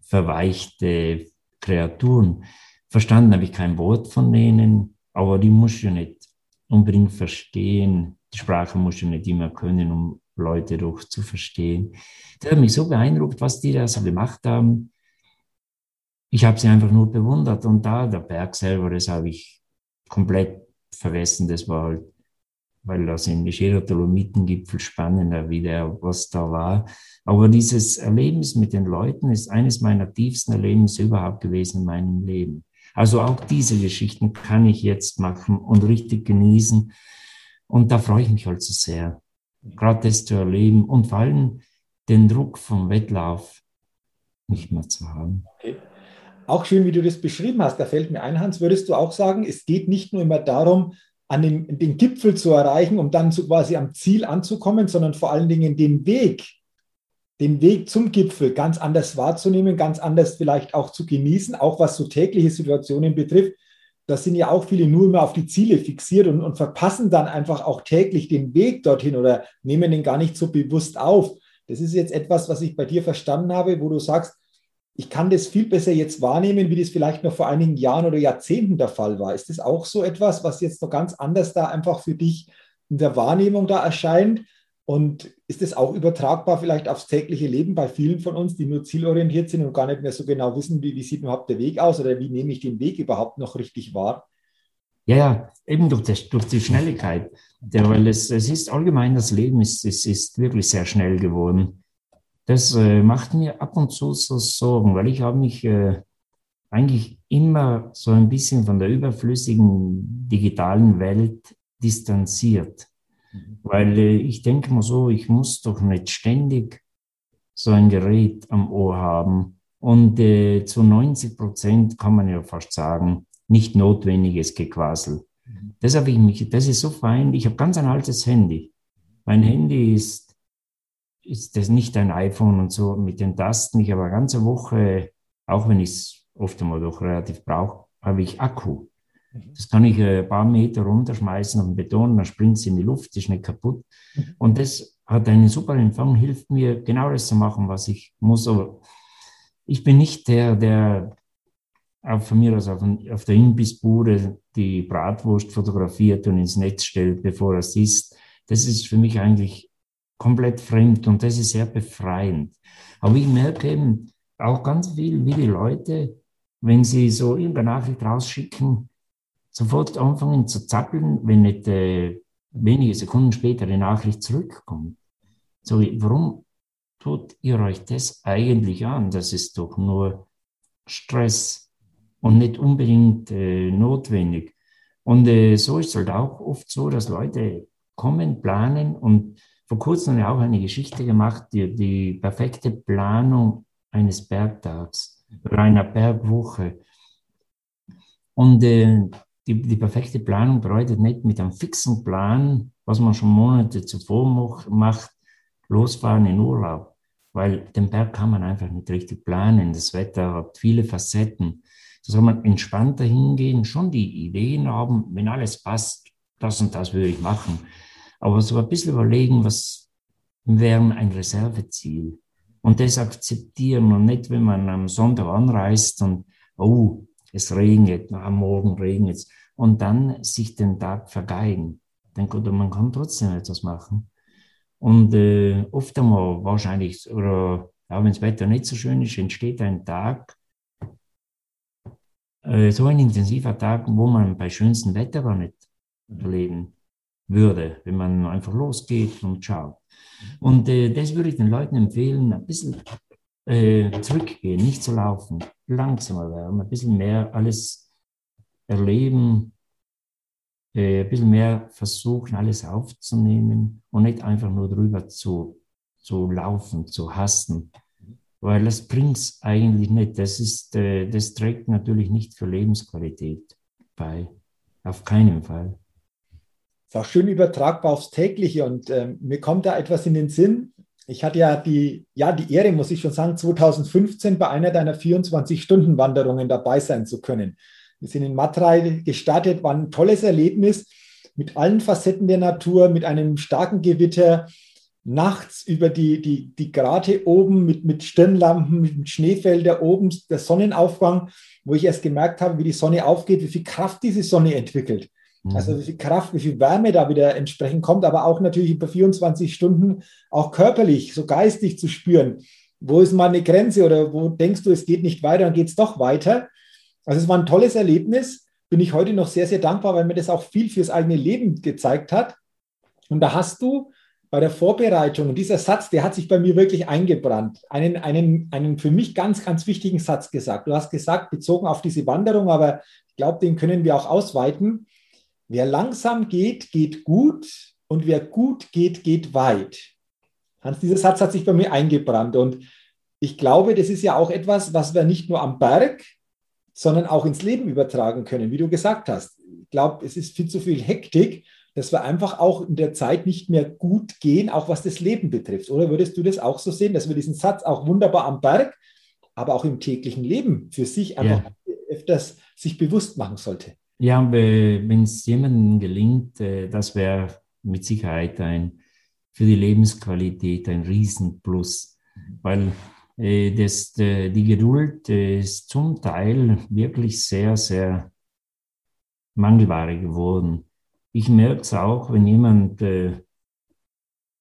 verweichte Kreaturen. Verstanden habe ich kein Wort von denen, aber die muss ich nicht unbedingt verstehen. Die Sprache muss ich nicht immer können, um Leute doch zu verstehen. Das hat mich so beeindruckt, was die da so gemacht haben ich habe sie einfach nur bewundert. Und da, der Berg selber, das habe ich komplett vergessen. Das war halt, weil das in Nigeria Dolomitengipfel spannender, wie der, was da war. Aber dieses Erlebnis mit den Leuten ist eines meiner tiefsten Erlebnisse überhaupt gewesen in meinem Leben. Also auch diese Geschichten kann ich jetzt machen und richtig genießen. Und da freue ich mich halt so sehr, das zu erleben und vor allem den Druck vom Wettlauf nicht mehr zu haben. Okay auch schön, wie du das beschrieben hast. Da fällt mir ein, Hans, würdest du auch sagen, es geht nicht nur immer darum, an den, den Gipfel zu erreichen, um dann so quasi am Ziel anzukommen, sondern vor allen Dingen den Weg, den Weg zum Gipfel ganz anders wahrzunehmen, ganz anders vielleicht auch zu genießen, auch was so tägliche Situationen betrifft. Da sind ja auch viele nur immer auf die Ziele fixiert und, und verpassen dann einfach auch täglich den Weg dorthin oder nehmen den gar nicht so bewusst auf. Das ist jetzt etwas, was ich bei dir verstanden habe, wo du sagst, ich kann das viel besser jetzt wahrnehmen, wie das vielleicht noch vor einigen Jahren oder Jahrzehnten der Fall war. Ist das auch so etwas, was jetzt noch ganz anders da einfach für dich in der Wahrnehmung da erscheint? Und ist das auch übertragbar vielleicht aufs tägliche Leben bei vielen von uns, die nur zielorientiert sind und gar nicht mehr so genau wissen, wie, wie sieht überhaupt der Weg aus oder wie nehme ich den Weg überhaupt noch richtig wahr? Ja, ja, eben durch, das, durch die Schnelligkeit. Der, weil es, es ist allgemein, das Leben ist, ist, ist wirklich sehr schnell geworden. Das äh, macht mir ab und zu so Sorgen, weil ich habe mich äh, eigentlich immer so ein bisschen von der überflüssigen digitalen Welt distanziert. Mhm. Weil äh, ich denke mal so, ich muss doch nicht ständig so ein Gerät am Ohr haben. Und äh, zu 90 Prozent kann man ja fast sagen, nicht notwendiges Gequassel. Mhm. Das, habe ich mich, das ist so fein. Ich habe ganz ein altes Handy. Mein Handy ist ist das nicht ein iPhone und so mit den Tasten. Ich habe eine ganze Woche, auch wenn ich es oft einmal doch relativ brauche, habe ich Akku. Mhm. Das kann ich ein paar Meter runterschmeißen auf den Beton, dann springt es in die Luft, ist nicht kaputt. Mhm. Und das hat einen super Empfang, hilft mir genau das zu machen, was ich muss. Aber ich bin nicht der, der auf, von mir aus auf, auf der Imbissbude die Bratwurst fotografiert und ins Netz stellt, bevor er es isst. Das ist für mich eigentlich komplett fremd und das ist sehr befreiend. Aber ich merke eben auch ganz viel, wie die Leute, wenn sie so irgendeine Nachricht rausschicken, sofort anfangen zu zappeln, wenn nicht äh, wenige Sekunden später die Nachricht zurückkommt. So, warum tut ihr euch das eigentlich an? Das ist doch nur Stress und nicht unbedingt äh, notwendig. Und äh, so ist es halt auch oft so, dass Leute kommen, planen und vor kurzem auch eine Geschichte gemacht, die, die perfekte Planung eines Bergtags oder einer Bergwoche. Und äh, die, die perfekte Planung bedeutet nicht mit einem fixen Plan, was man schon Monate zuvor macht, losfahren in Urlaub. Weil den Berg kann man einfach nicht richtig planen. Das Wetter hat viele Facetten. Da soll man entspannter hingehen, schon die Ideen haben, wenn alles passt, das und das würde ich machen. Aber so ein bisschen überlegen, was wäre ein Reserveziel. Und das akzeptieren und nicht, wenn man am Sonntag anreist und, oh, es regnet, am Morgen regnet es. Und dann sich den Tag vergeigen. Dann kann, man kann trotzdem etwas machen. Und äh, oft einmal wahrscheinlich, oder auch wenn das Wetter nicht so schön ist, entsteht ein Tag, äh, so ein intensiver Tag, wo man bei schönstem Wetter gar nicht erleben würde, wenn man einfach losgeht und schaut. Und äh, das würde ich den Leuten empfehlen, ein bisschen äh, zurückgehen, nicht zu laufen, langsamer werden, ein bisschen mehr alles erleben, äh, ein bisschen mehr versuchen, alles aufzunehmen und nicht einfach nur drüber zu, zu laufen, zu hasten. Weil das bringt es eigentlich nicht. Das, ist, äh, das trägt natürlich nicht für Lebensqualität bei. Auf keinen Fall. Ist auch schön übertragbar aufs tägliche und äh, mir kommt da etwas in den Sinn ich hatte ja die, ja, die Ehre, muss ich schon sagen, 2015 bei einer deiner 24-Stunden-Wanderungen dabei sein zu können. Wir sind in Matrei gestartet, war ein tolles Erlebnis mit allen Facetten der Natur, mit einem starken Gewitter, nachts über die, die, die Grate oben mit, mit Stirnlampen, mit Schneefelder oben, der Sonnenaufgang, wo ich erst gemerkt habe, wie die Sonne aufgeht, wie viel Kraft diese Sonne entwickelt. Also mhm. wie viel Kraft, wie viel Wärme da wieder entsprechend kommt, aber auch natürlich über 24 Stunden auch körperlich, so geistig zu spüren. Wo ist mal eine Grenze oder wo denkst du, es geht nicht weiter, dann geht es doch weiter. Also es war ein tolles Erlebnis. Bin ich heute noch sehr, sehr dankbar, weil mir das auch viel fürs eigene Leben gezeigt hat. Und da hast du bei der Vorbereitung, und dieser Satz, der hat sich bei mir wirklich eingebrannt, einen, einen, einen für mich ganz, ganz wichtigen Satz gesagt. Du hast gesagt, bezogen auf diese Wanderung, aber ich glaube, den können wir auch ausweiten. Wer langsam geht, geht gut und wer gut geht, geht weit. Hans, dieser Satz hat sich bei mir eingebrannt und ich glaube, das ist ja auch etwas, was wir nicht nur am Berg, sondern auch ins Leben übertragen können, wie du gesagt hast. Ich glaube, es ist viel zu viel Hektik, dass wir einfach auch in der Zeit nicht mehr gut gehen, auch was das Leben betrifft. Oder würdest du das auch so sehen, dass wir diesen Satz auch wunderbar am Berg, aber auch im täglichen Leben für sich einfach ja. öfters sich bewusst machen sollte? Ja, wenn es jemandem gelingt, äh, das wäre mit Sicherheit ein, für die Lebensqualität ein Riesenplus, weil äh, das, die Geduld ist zum Teil wirklich sehr, sehr Mangelware geworden. Ich merke es auch, wenn jemand, äh,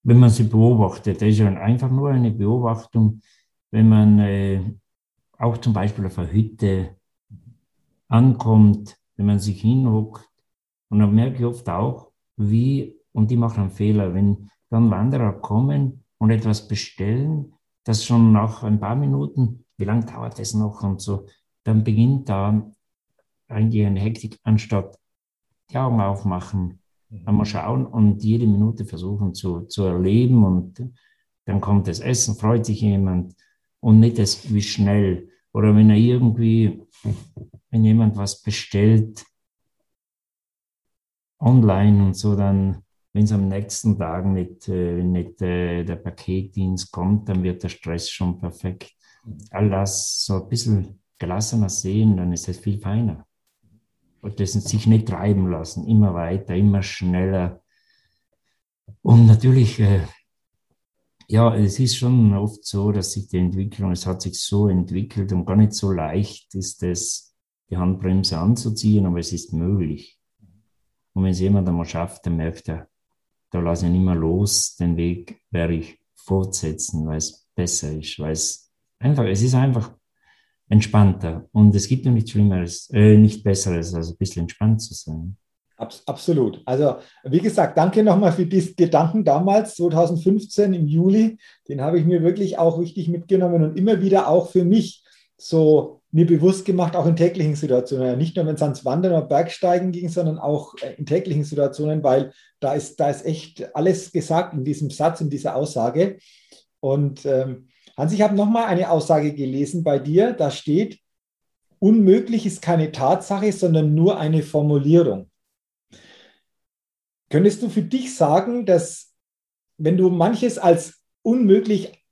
wenn man sie beobachtet, das ist einfach nur eine Beobachtung, wenn man auch zum Beispiel auf einer Hütte ankommt, wenn man sich hinhockt. Und dann merke ich oft auch, wie, und die machen einen Fehler, wenn dann Wanderer kommen und etwas bestellen, das schon nach ein paar Minuten, wie lange dauert das noch und so, dann beginnt da eigentlich eine Hektik, anstatt die Augen aufmachen, mhm. einmal schauen und jede Minute versuchen zu, zu erleben und dann kommt das Essen, freut sich jemand und nicht das wie schnell. Oder wenn er irgendwie wenn jemand was bestellt online und so, dann, wenn es am nächsten Tag nicht, äh, nicht äh, der Paketdienst kommt, dann wird der Stress schon perfekt. All das so ein bisschen gelassener sehen, dann ist es viel feiner. Und das sich nicht treiben lassen, immer weiter, immer schneller. Und natürlich, äh, ja, es ist schon oft so, dass sich die Entwicklung, es hat sich so entwickelt und gar nicht so leicht ist es, die Handbremse anzuziehen, aber es ist möglich. Und wenn es jemand einmal schafft, dann merkt er, da lasse ich nicht mehr los, den Weg werde ich fortsetzen, weil es besser ist, weil es einfach, es ist einfach entspannter. Und es gibt ja nichts Schlimmeres, äh, nicht Besseres, als ein bisschen entspannt zu sein. Absolut. Also, wie gesagt, danke nochmal für diesen Gedanken damals, 2015 im Juli. Den habe ich mir wirklich auch richtig mitgenommen und immer wieder auch für mich so mir bewusst gemacht, auch in täglichen Situationen. Nicht nur, wenn es ans Wandern oder Bergsteigen ging, sondern auch äh, in täglichen Situationen, weil da ist, da ist echt alles gesagt in diesem Satz, in dieser Aussage. Und ähm, Hans, ich habe nochmal eine Aussage gelesen bei dir. Da steht, unmöglich ist keine Tatsache, sondern nur eine Formulierung. Könntest du für dich sagen, dass wenn du manches als unmöglich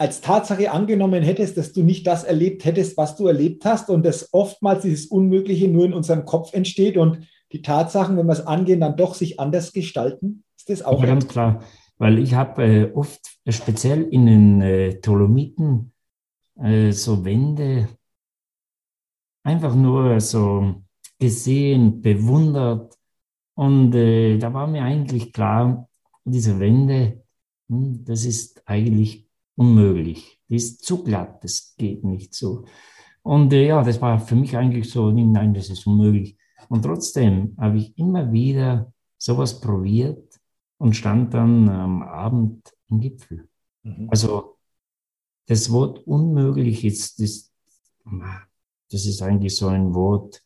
als Tatsache angenommen hättest, dass du nicht das erlebt hättest, was du erlebt hast und dass oftmals dieses Unmögliche nur in unserem Kopf entsteht und die Tatsachen, wenn wir es angehen, dann doch sich anders gestalten? Ist das auch? Ja, ganz klar, weil ich habe äh, oft äh, speziell in den äh, Dolomiten äh, so Wände einfach nur so gesehen, bewundert und äh, da war mir eigentlich klar, diese Wände, hm, das ist eigentlich unmöglich. Die ist zu glatt, das geht nicht so. Und äh, ja, das war für mich eigentlich so, nein, das ist unmöglich. Und trotzdem habe ich immer wieder sowas probiert und stand dann am Abend im Gipfel. Mhm. Also das Wort unmöglich ist, das, das ist eigentlich so ein Wort,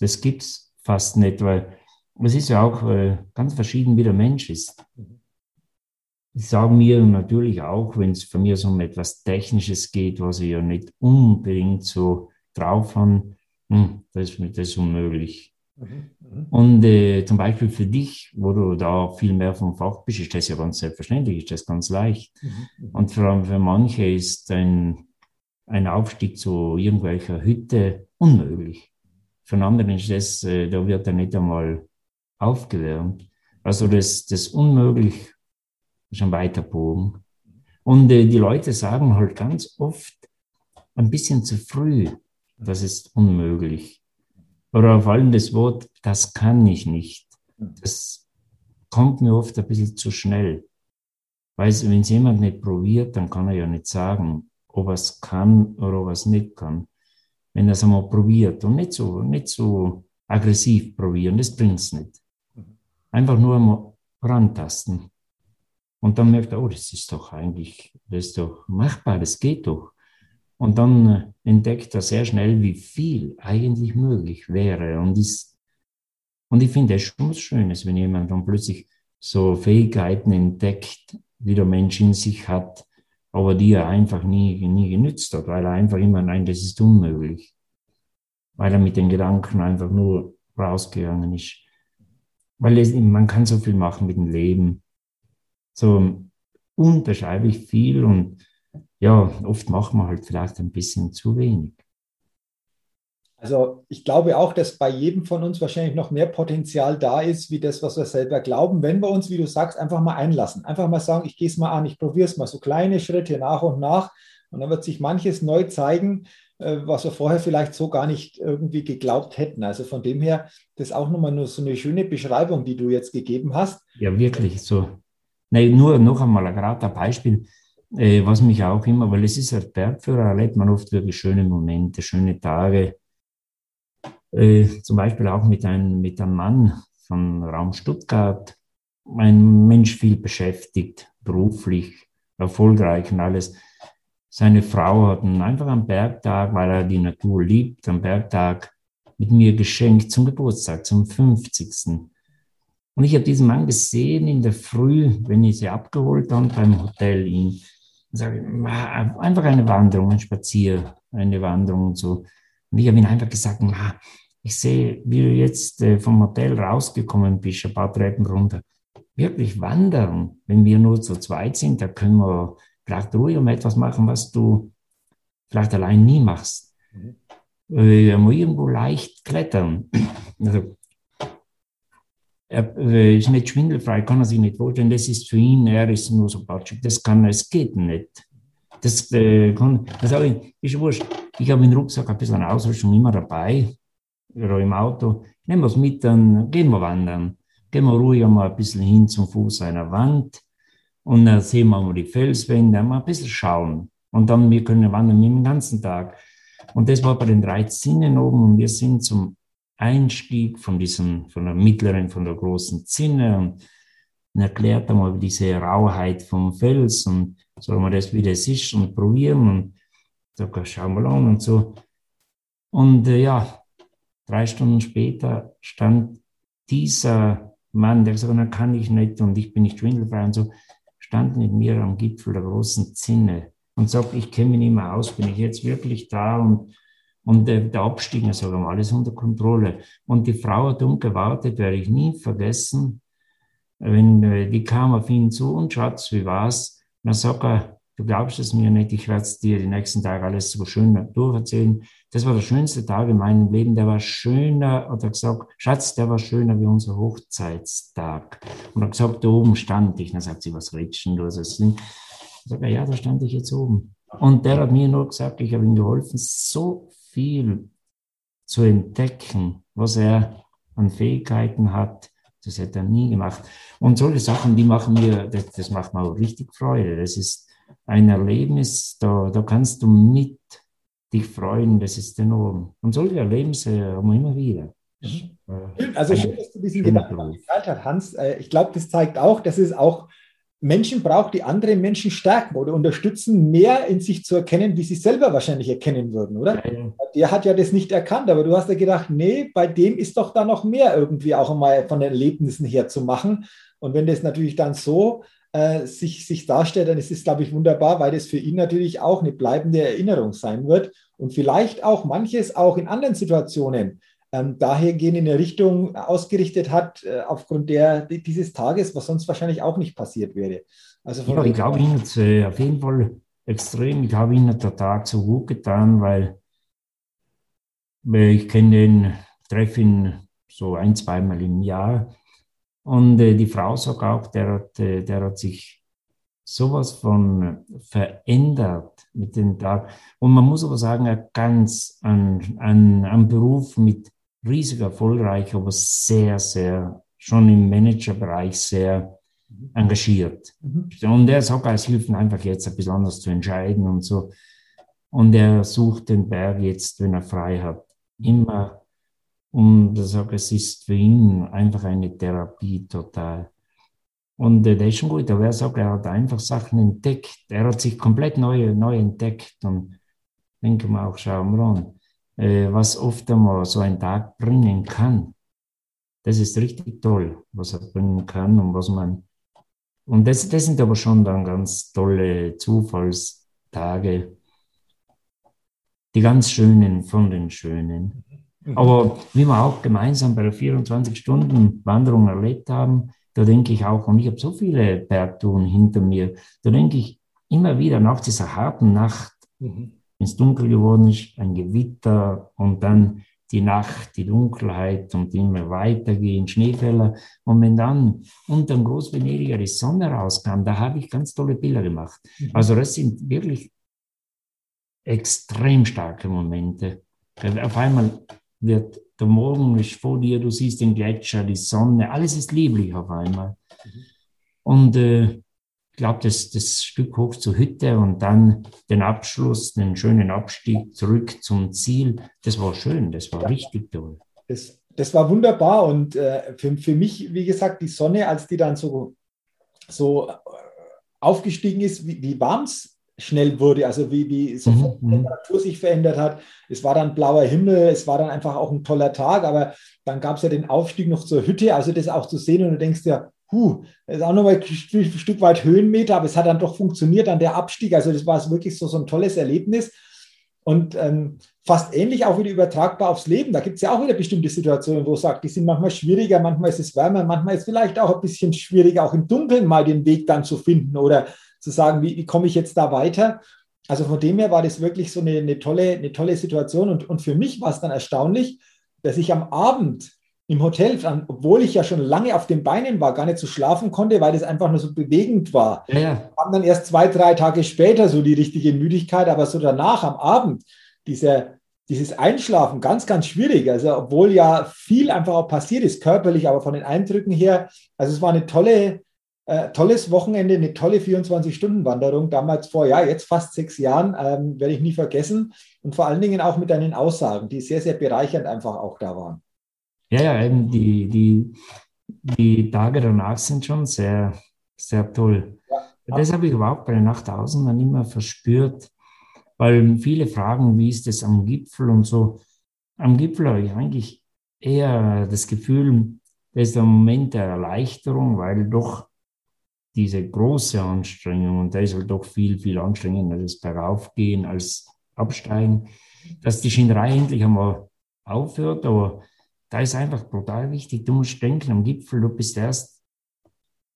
das gibt es fast nicht, weil es ist ja auch äh, ganz verschieden, wie der Mensch ist. Ich sage mir natürlich auch, wenn es von mir so um etwas Technisches geht, was ich ja nicht unbedingt so drauf habe, hm, das ist mir das unmöglich. Mhm, mhm. Und äh, zum Beispiel für dich, wo du da viel mehr vom Fach bist, ist das ja ganz selbstverständlich, ist das ganz leicht. Mhm, mhm. Und vor allem für manche ist ein, ein Aufstieg zu irgendwelcher Hütte unmöglich. Für anderen ist das, äh, da wird er nicht einmal aufgewärmt. Also das, das unmöglich schon weiter Bogen. Und äh, die Leute sagen halt ganz oft ein bisschen zu früh, das ist unmöglich. Oder vor allem das Wort, das kann ich nicht. Das kommt mir oft ein bisschen zu schnell. Weil wenn es jemand nicht probiert, dann kann er ja nicht sagen, ob er es kann oder ob er es nicht kann. Wenn er es einmal probiert und nicht so, nicht so aggressiv probieren, das bringt es nicht. Einfach nur einmal rantasten. Und dann merkt er, oh, das ist doch eigentlich, das ist doch machbar, das geht doch. Und dann äh, entdeckt er sehr schnell, wie viel eigentlich möglich wäre. Und, ist, und ich finde es schon was Schönes, wenn jemand dann plötzlich so Fähigkeiten entdeckt, die der Mensch in sich hat, aber die er einfach nie, nie genützt hat, weil er einfach immer, nein, das ist unmöglich. Weil er mit den Gedanken einfach nur rausgegangen ist. Weil es, man kann so viel machen mit dem Leben so unbeschreiblich viel und ja, oft macht man halt vielleicht ein bisschen zu wenig. Also ich glaube auch, dass bei jedem von uns wahrscheinlich noch mehr Potenzial da ist, wie das, was wir selber glauben, wenn wir uns, wie du sagst, einfach mal einlassen. Einfach mal sagen, ich gehe es mal an, ich probiere es mal so kleine Schritte nach und nach. Und dann wird sich manches neu zeigen, äh, was wir vorher vielleicht so gar nicht irgendwie geglaubt hätten. Also von dem her, das ist auch nochmal nur so eine schöne Beschreibung, die du jetzt gegeben hast. Ja, wirklich so. Nein, nur noch einmal gerade ein Beispiel, äh, was mich auch immer, weil es ist als Bergführer, erlebt man oft wirklich schöne Momente, schöne Tage. Äh, zum Beispiel auch mit einem, mit einem Mann von Raum Stuttgart, ein Mensch viel beschäftigt, beruflich, erfolgreich und alles. Seine Frau hat ihn einfach am Bergtag, weil er die Natur liebt, am Bergtag mit mir geschenkt zum Geburtstag, zum 50. Und ich habe diesen Mann gesehen in der Früh, wenn ich sie abgeholt habe beim Hotel ihn. Sage, einfach eine Wanderung, ein Spazier, eine Wanderung und so. Und ich habe ihm einfach gesagt, ich sehe, wie du jetzt äh, vom Hotel rausgekommen bist, ein paar Treppen runter. Wirklich wandern, wenn wir nur zu zweit sind, da können wir vielleicht ruhig um etwas machen, was du vielleicht allein nie machst. Mhm. Äh, irgendwo leicht klettern. Also er äh, ist nicht schwindelfrei, kann er sich nicht vorstellen. Das ist für ihn, er ist nur so batschig, das kann er, es geht nicht. Das äh, kann, das ich, ist wurscht. Ich habe im Rucksack ein bisschen Ausrüstung immer dabei, im Auto. Nehmen wir es mit, dann gehen wir wandern. Gehen wir ruhig einmal ein bisschen hin zum Fuß einer Wand und dann sehen wir mal die Felswände, mal ein bisschen schauen. Und dann, wir können wandern den ganzen Tag. Und das war bei den drei Zinnen oben und wir sind zum Einstieg von diesem, von der mittleren, von der großen Zinne und erklärt einmal diese Rauheit vom Fels und soll man das, wie das ist und probieren und so schauen wir an und so. Und äh, ja, drei Stunden später stand dieser Mann, der gesagt hat, kann ich nicht und ich bin nicht schwindelfrei und so, stand mit mir am Gipfel der großen Zinne und sagt, ich kenne mich nicht mehr aus, bin ich jetzt wirklich da und Und der, der Abstieg, wir sagen alles unter Kontrolle. Und die Frau hat umgewartet, werde ich nie vergessen. Wenn äh, die kam auf ihn zu und Schatz, wie war's? Dann sagt er, du glaubst es mir nicht, ich werde es dir die nächsten Tage alles so schön durcherzählen. Das war der schönste Tag in meinem Leben. Der war schöner, hat er gesagt, Schatz, der war schöner wie unser Hochzeitstag. Und er hat gesagt, da oben stand ich. Dann sagt sie, was redest du? Also, Sag er, ja, da stand ich jetzt oben. Und der hat mir nur gesagt, ich habe ihm geholfen, so viel zu entdecken, was er an Fähigkeiten hat. Das hätte er nie gemacht. Und solche Sachen, die machen mir, das, das macht mir auch richtig Freude. Das ist ein Erlebnis, da, da kannst du mit dich freuen, das ist enorm. Und solche Erlebnisse haben wir immer wieder. Mhm. Also schön, dass du diesen Gedanken geteilt hast, Hans. Äh, ich glaube, das zeigt auch, dass es auch Menschen braucht, die andere Menschen stärken oder unterstützen, mehr in sich zu erkennen, wie sie selber wahrscheinlich erkennen würden, oder? Ja. Der hat ja das nicht erkannt, aber du hast ja gedacht, nee, bei dem ist doch da noch mehr irgendwie auch einmal von den Erlebnissen her zu machen. Und wenn das natürlich dann so äh, sich, sich darstellt, dann ist es, glaube ich, wunderbar, weil das für ihn natürlich auch eine bleibende Erinnerung sein wird und vielleicht auch manches auch in anderen Situationen ähm, dahingehend in eine Richtung ausgerichtet hat, äh, aufgrund der, dieses Tages, was sonst wahrscheinlich auch nicht passiert wäre. Also ja, ich glaube, Ihnen hat äh, auf jeden Fall extrem, ich habe Ihnen der Tag so gut getan, weil, weil ich kenne den, treffe ihn so ein, zweimal im Jahr. Und äh, die Frau sagt auch, der hat, äh, der hat sich sowas von verändert mit dem Tag. Und man muss aber sagen, er ganz an, an, an Beruf mit riesig erfolgreich, aber sehr, sehr, schon im Managerbereich sehr engagiert. Mhm. Und er sagt, es hilft einfach jetzt ein bisschen anders zu entscheiden und so. Und er sucht den Berg jetzt, wenn er frei hat, immer. Und er sagt, es ist für ihn einfach eine Therapie total. Und äh, der ist schon gut, aber er sagt, er hat einfach Sachen entdeckt. Er hat sich komplett neu, neu entdeckt. Und denke mal auch, schau mal an äh, was oft einmal so ein Tag bringen kann. Das ist richtig toll, was er bringen kann und was man. Und das, das sind aber schon dann ganz tolle Zufallstage. Die ganz schönen von den schönen. Mhm. Aber wie wir auch gemeinsam bei der 24-Stunden-Wanderung erlebt haben, da denke ich auch, und ich habe so viele Bergtouren hinter mir, da denke ich immer wieder nach dieser harten Nacht, mhm wenn es dunkel geworden ist, ein Gewitter und dann die Nacht, die Dunkelheit und immer weitergehen, Schneefälle. Und wenn dann unter dem Großvenediger die Sonne rauskam, da habe ich ganz tolle Bilder gemacht. Mhm. Also das sind wirklich extrem starke Momente. Auf einmal wird der Morgen ist vor dir, du siehst den Gletscher, die Sonne, alles ist lieblich auf einmal. Mhm. Und äh, ich glaube, das, das Stück hoch zur Hütte und dann den Abschluss, den schönen Abstieg zurück zum Ziel, das war schön, das war ja. richtig toll. Das, das war wunderbar und äh, für, für mich, wie gesagt, die Sonne, als die dann so, so äh, aufgestiegen ist, wie, wie warm es schnell wurde, also wie, wie sofort mhm. die Temperatur sich verändert hat. Es war dann blauer Himmel, es war dann einfach auch ein toller Tag, aber dann gab es ja den Aufstieg noch zur Hütte, also das auch zu sehen und du denkst ja, huh, ist auch nochmal ein Stück weit Höhenmeter, aber es hat dann doch funktioniert an der Abstieg. Also das war wirklich so, so ein tolles Erlebnis. Und ähm, fast ähnlich auch wieder übertragbar aufs Leben. Da gibt es ja auch wieder bestimmte Situationen, wo es sagt, die sind manchmal schwieriger, manchmal ist es wärmer, manchmal ist es vielleicht auch ein bisschen schwieriger, auch im Dunkeln mal den Weg dann zu finden oder zu sagen, wie, wie komme ich jetzt da weiter. Also von dem her war das wirklich so eine, eine, tolle, eine tolle Situation. Und, und für mich war es dann erstaunlich, dass ich am Abend im Hotel, obwohl ich ja schon lange auf den Beinen war, gar nicht so schlafen konnte, weil das einfach nur so bewegend war. Ja, ja. Kam dann erst zwei, drei Tage später so die richtige Müdigkeit, aber so danach am Abend, dieser, dieses Einschlafen, ganz, ganz schwierig. Also, obwohl ja viel einfach auch passiert ist, körperlich, aber von den Eindrücken her. Also, es war eine tolle, äh, tolles Wochenende, eine tolle 24-Stunden-Wanderung, damals vor, ja, jetzt fast sechs Jahren, ähm, werde ich nie vergessen. Und vor allen Dingen auch mit deinen Aussagen, die sehr, sehr bereichernd einfach auch da waren. Ja, ja, eben die, die, die Tage danach sind schon sehr, sehr toll. Ja. Das habe ich überhaupt bei Nacht außen dann immer verspürt, weil viele fragen, wie ist es am Gipfel und so. Am Gipfel habe ich eigentlich eher das Gefühl, das ist der Moment der Erleichterung, weil doch diese große Anstrengung, und da ist halt doch viel, viel anstrengender, das Bergaufgehen als absteigen, dass die Schinderei endlich einmal aufhört. Aber da ist einfach brutal wichtig. Du musst denken, am Gipfel, du bist erst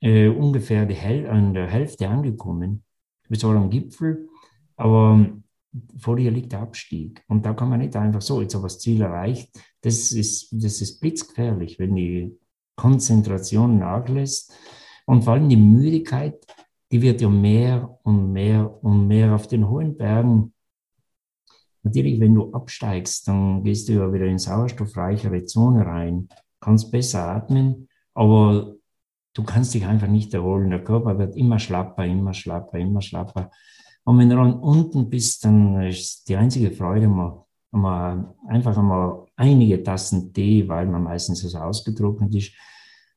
äh, ungefähr die Häl an der Hälfte angekommen. Du bist am Gipfel, aber vor dir liegt der Abstieg. Und da kann man nicht einfach so, jetzt habe ich das Ziel erreicht. Das ist, das ist blitzgefährlich, wenn die Konzentration nachlässt. Und vor allem die Müdigkeit, die wird ja mehr und mehr und mehr auf den hohen Bergen. Natürlich, wenn du absteigst, dann gehst du ja wieder in sauerstoffreichere Zone rein, kannst besser atmen, aber du kannst dich einfach nicht erholen. Der Körper wird immer schlapper, immer schlapper, immer schlapper. Und wenn du dann unten bist, dann ist die einzige Freude mal, mal einfach einmal einige Tassen Tee, weil man meistens so ausgetrocknet ist.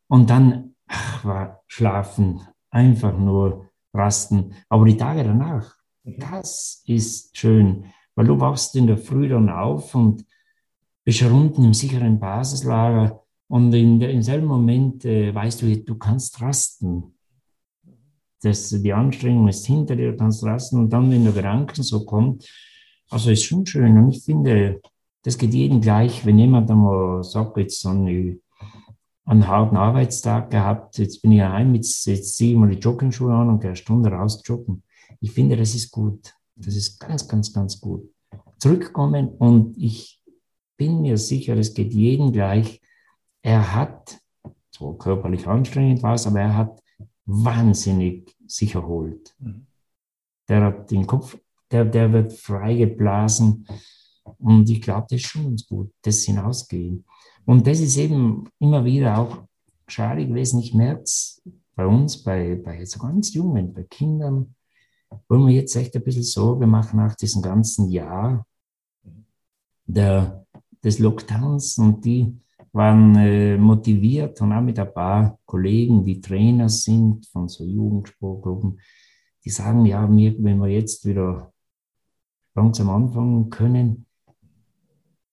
Und dann ach, war schlafen, einfach nur rasten. Aber die Tage danach, mhm. das ist schön, weil du wachst in der Früh dann auf und bist unten im sicheren Basislager und in, der, im selben Moment äh, weißt du, du kannst rasten. Das, die Anstrengung ist hinter dir, du kannst rasten und dann, wenn der Gedanken so kommt, also ist schon schön und ich finde, das geht jedem gleich, wenn jemand einmal sagt, jetzt so eine einen harten Arbeitstag gehabt. Jetzt bin ich heim, jetzt, jetzt ziehe ich mal die Joggingschuhe an und gehe eine Stunde raus joggen. Ich finde, das ist gut. Das ist ganz, ganz, ganz gut. Zurückkommen und ich bin mir sicher, es geht jedem gleich. Er hat, so körperlich anstrengend war es, aber er hat wahnsinnig sich erholt. Mhm. Der hat den Kopf, der, der wird freigeblasen. Und ich glaube, das ist schon ganz gut, das hinausgehen. Und das ist eben immer wieder auch schade gewesen. Ich merke es bei uns, bei, bei so ganz Jungen, bei Kindern, wo wir jetzt echt ein bisschen Sorge machen nach diesem ganzen Jahr der, des Lockdowns. Und die waren äh, motiviert und auch mit ein paar Kollegen, die Trainer sind von so Jugendsportgruppen, die sagen, ja, wir, wenn wir jetzt wieder langsam anfangen können,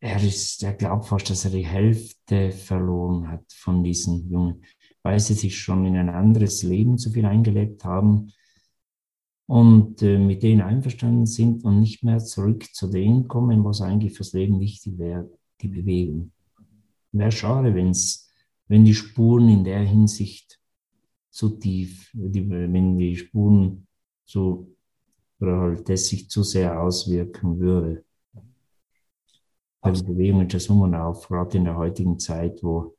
er, ist, er glaubt fast, dass er die Hälfte verloren hat von diesen Jungen, weil sie sich schon in ein anderes Leben zu viel eingelebt haben und äh, mit denen einverstanden sind und nicht mehr zurück zu denen kommen, was eigentlich fürs Leben wichtig wäre, die Bewegung. Wäre schade, wenn's, wenn die Spuren in der Hinsicht zu tief, die, wenn die Spuren so oder halt das sich zu sehr auswirken würde also Bewegung ist das um auf, gerade in der heutigen Zeit, wo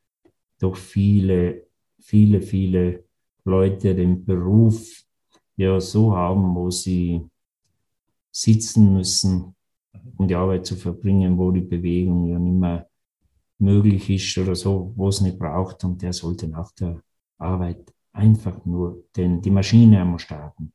doch viele, viele, viele Leute den Beruf ja so haben, wo sie sitzen müssen, um die Arbeit zu verbringen, wo die Bewegung ja nicht mehr möglich ist oder so, wo es nicht braucht und der sollte nach der Arbeit einfach nur den, die Maschine einmal starten.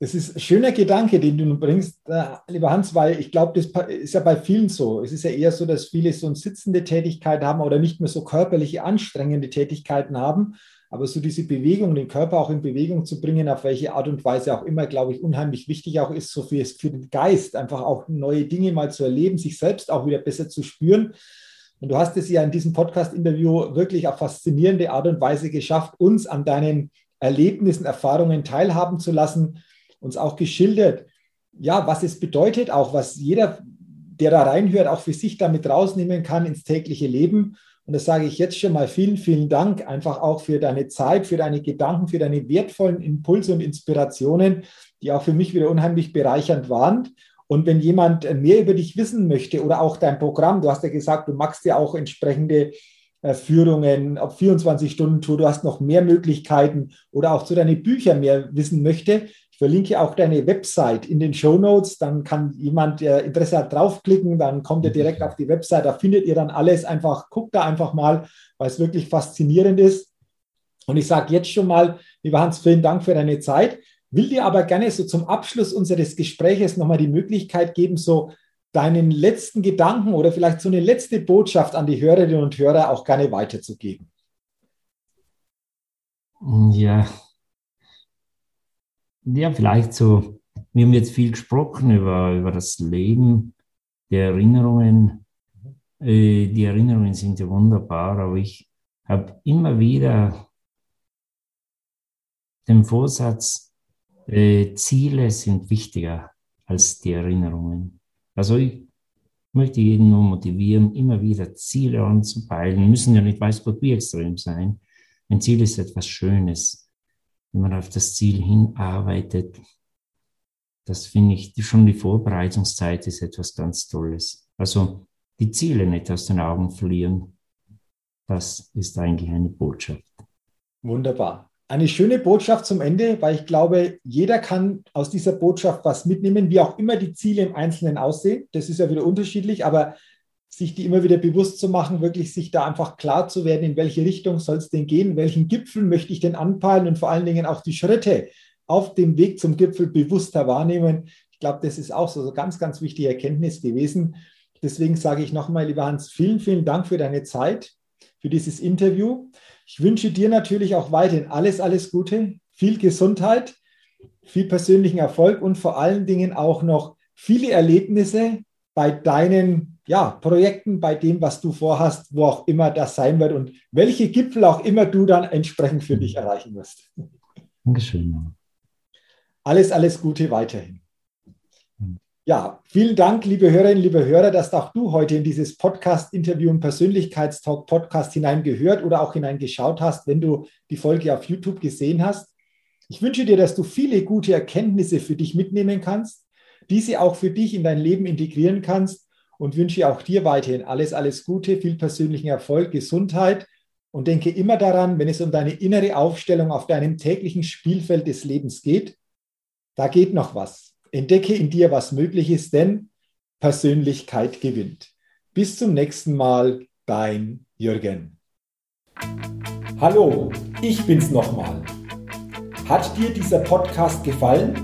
Das ist ein schöner Gedanke, den du bringst, äh, lieber Hans, weil ich glaube, das ist ja bei vielen so. Es ist ja eher so, dass viele so eine sitzende Tätigkeit haben oder nicht mehr so körperliche, anstrengende Tätigkeiten haben. Aber so diese Bewegung, den Körper auch in Bewegung zu bringen, auf welche Art und Weise auch immer, glaube ich, unheimlich wichtig auch ist, so für, für den Geist, einfach auch neue Dinge mal zu erleben, sich selbst auch wieder besser zu spüren. Und du hast es ja in diesem Podcast-Interview wirklich auf faszinierende Art und Weise geschafft, uns an deinen Erlebnissen, Erfahrungen teilhaben zu lassen uns auch geschildert, ja, was es bedeutet, auch was jeder, der da reinhört, auch für sich damit rausnehmen kann ins tägliche Leben. Und das sage ich jetzt schon mal vielen, vielen Dank einfach auch für deine Zeit, für deine Gedanken, für deine wertvollen Impulse und Inspirationen, die auch für mich wieder unheimlich bereichernd waren. Und wenn jemand mehr über dich wissen möchte oder auch dein Programm, du hast ja gesagt, du magst ja auch entsprechende äh, Führungen, ob 24-Stunden-Tour, du hast noch mehr Möglichkeiten oder auch zu deinen Büchern mehr wissen möchte, ich verlinke auch deine Website in den Show Notes. Dann kann jemand, der Interesse hat, draufklicken. Dann kommt er direkt auf die Website. Da findet ihr dann alles. Einfach guckt da einfach mal, weil es wirklich faszinierend ist. Und ich sage jetzt schon mal, lieber Hans, vielen Dank für deine Zeit. Will dir aber gerne so zum Abschluss unseres Gespräches nochmal die Möglichkeit geben, so deinen letzten Gedanken oder vielleicht so eine letzte Botschaft an die Hörerinnen und Hörer auch gerne weiterzugeben. Ja, ja, vielleicht so, wir haben jetzt viel gesprochen über, über das Leben, die Erinnerungen. Äh, die Erinnerungen sind ja wunderbar, aber ich habe immer wieder den Vorsatz, äh, Ziele sind wichtiger als die Erinnerungen. Also ich möchte jeden nur motivieren, immer wieder Ziele anzupeilen. Müssen ja nicht weiß Gott wie extrem sein. Ein Ziel ist etwas Schönes. Wenn man auf das Ziel hinarbeitet, das finde ich, schon die Vorbereitungszeit ist etwas ganz Tolles. Also die Ziele nicht aus den Augen verlieren, das ist eigentlich eine Botschaft. Wunderbar. Eine schöne Botschaft zum Ende, weil ich glaube, jeder kann aus dieser Botschaft was mitnehmen, wie auch immer die Ziele im Einzelnen aussehen. Das ist ja wieder unterschiedlich, aber sich die immer wieder bewusst zu machen, wirklich sich da einfach klar zu werden, in welche Richtung soll es denn gehen, welchen Gipfel möchte ich denn anpeilen und vor allen Dingen auch die Schritte auf dem Weg zum Gipfel bewusster wahrnehmen. Ich glaube, das ist auch so eine ganz, ganz wichtige Erkenntnis gewesen. Deswegen sage ich nochmal, lieber Hans, vielen, vielen Dank für deine Zeit, für dieses Interview. Ich wünsche dir natürlich auch weiterhin alles, alles Gute, viel Gesundheit, viel persönlichen Erfolg und vor allen Dingen auch noch viele Erlebnisse bei deinen ja, Projekten, bei dem, was du vorhast, wo auch immer das sein wird und welche Gipfel auch immer du dann entsprechend für dich erreichen wirst. Dankeschön. Alles, alles Gute weiterhin. Ja, vielen Dank, liebe Hörerinnen, liebe Hörer, dass auch du heute in dieses Podcast-Interview im Persönlichkeitstalk-Podcast hineingehört oder auch hineingeschaut hast, wenn du die Folge auf YouTube gesehen hast. Ich wünsche dir, dass du viele gute Erkenntnisse für dich mitnehmen kannst, diese auch für dich in dein Leben integrieren kannst und wünsche auch dir weiterhin alles, alles Gute, viel persönlichen Erfolg, Gesundheit und denke immer daran, wenn es um deine innere Aufstellung auf deinem täglichen Spielfeld des Lebens geht, da geht noch was. Entdecke in dir, was möglich ist, denn Persönlichkeit gewinnt. Bis zum nächsten Mal, dein Jürgen. Hallo, ich bin's nochmal. Hat dir dieser Podcast gefallen?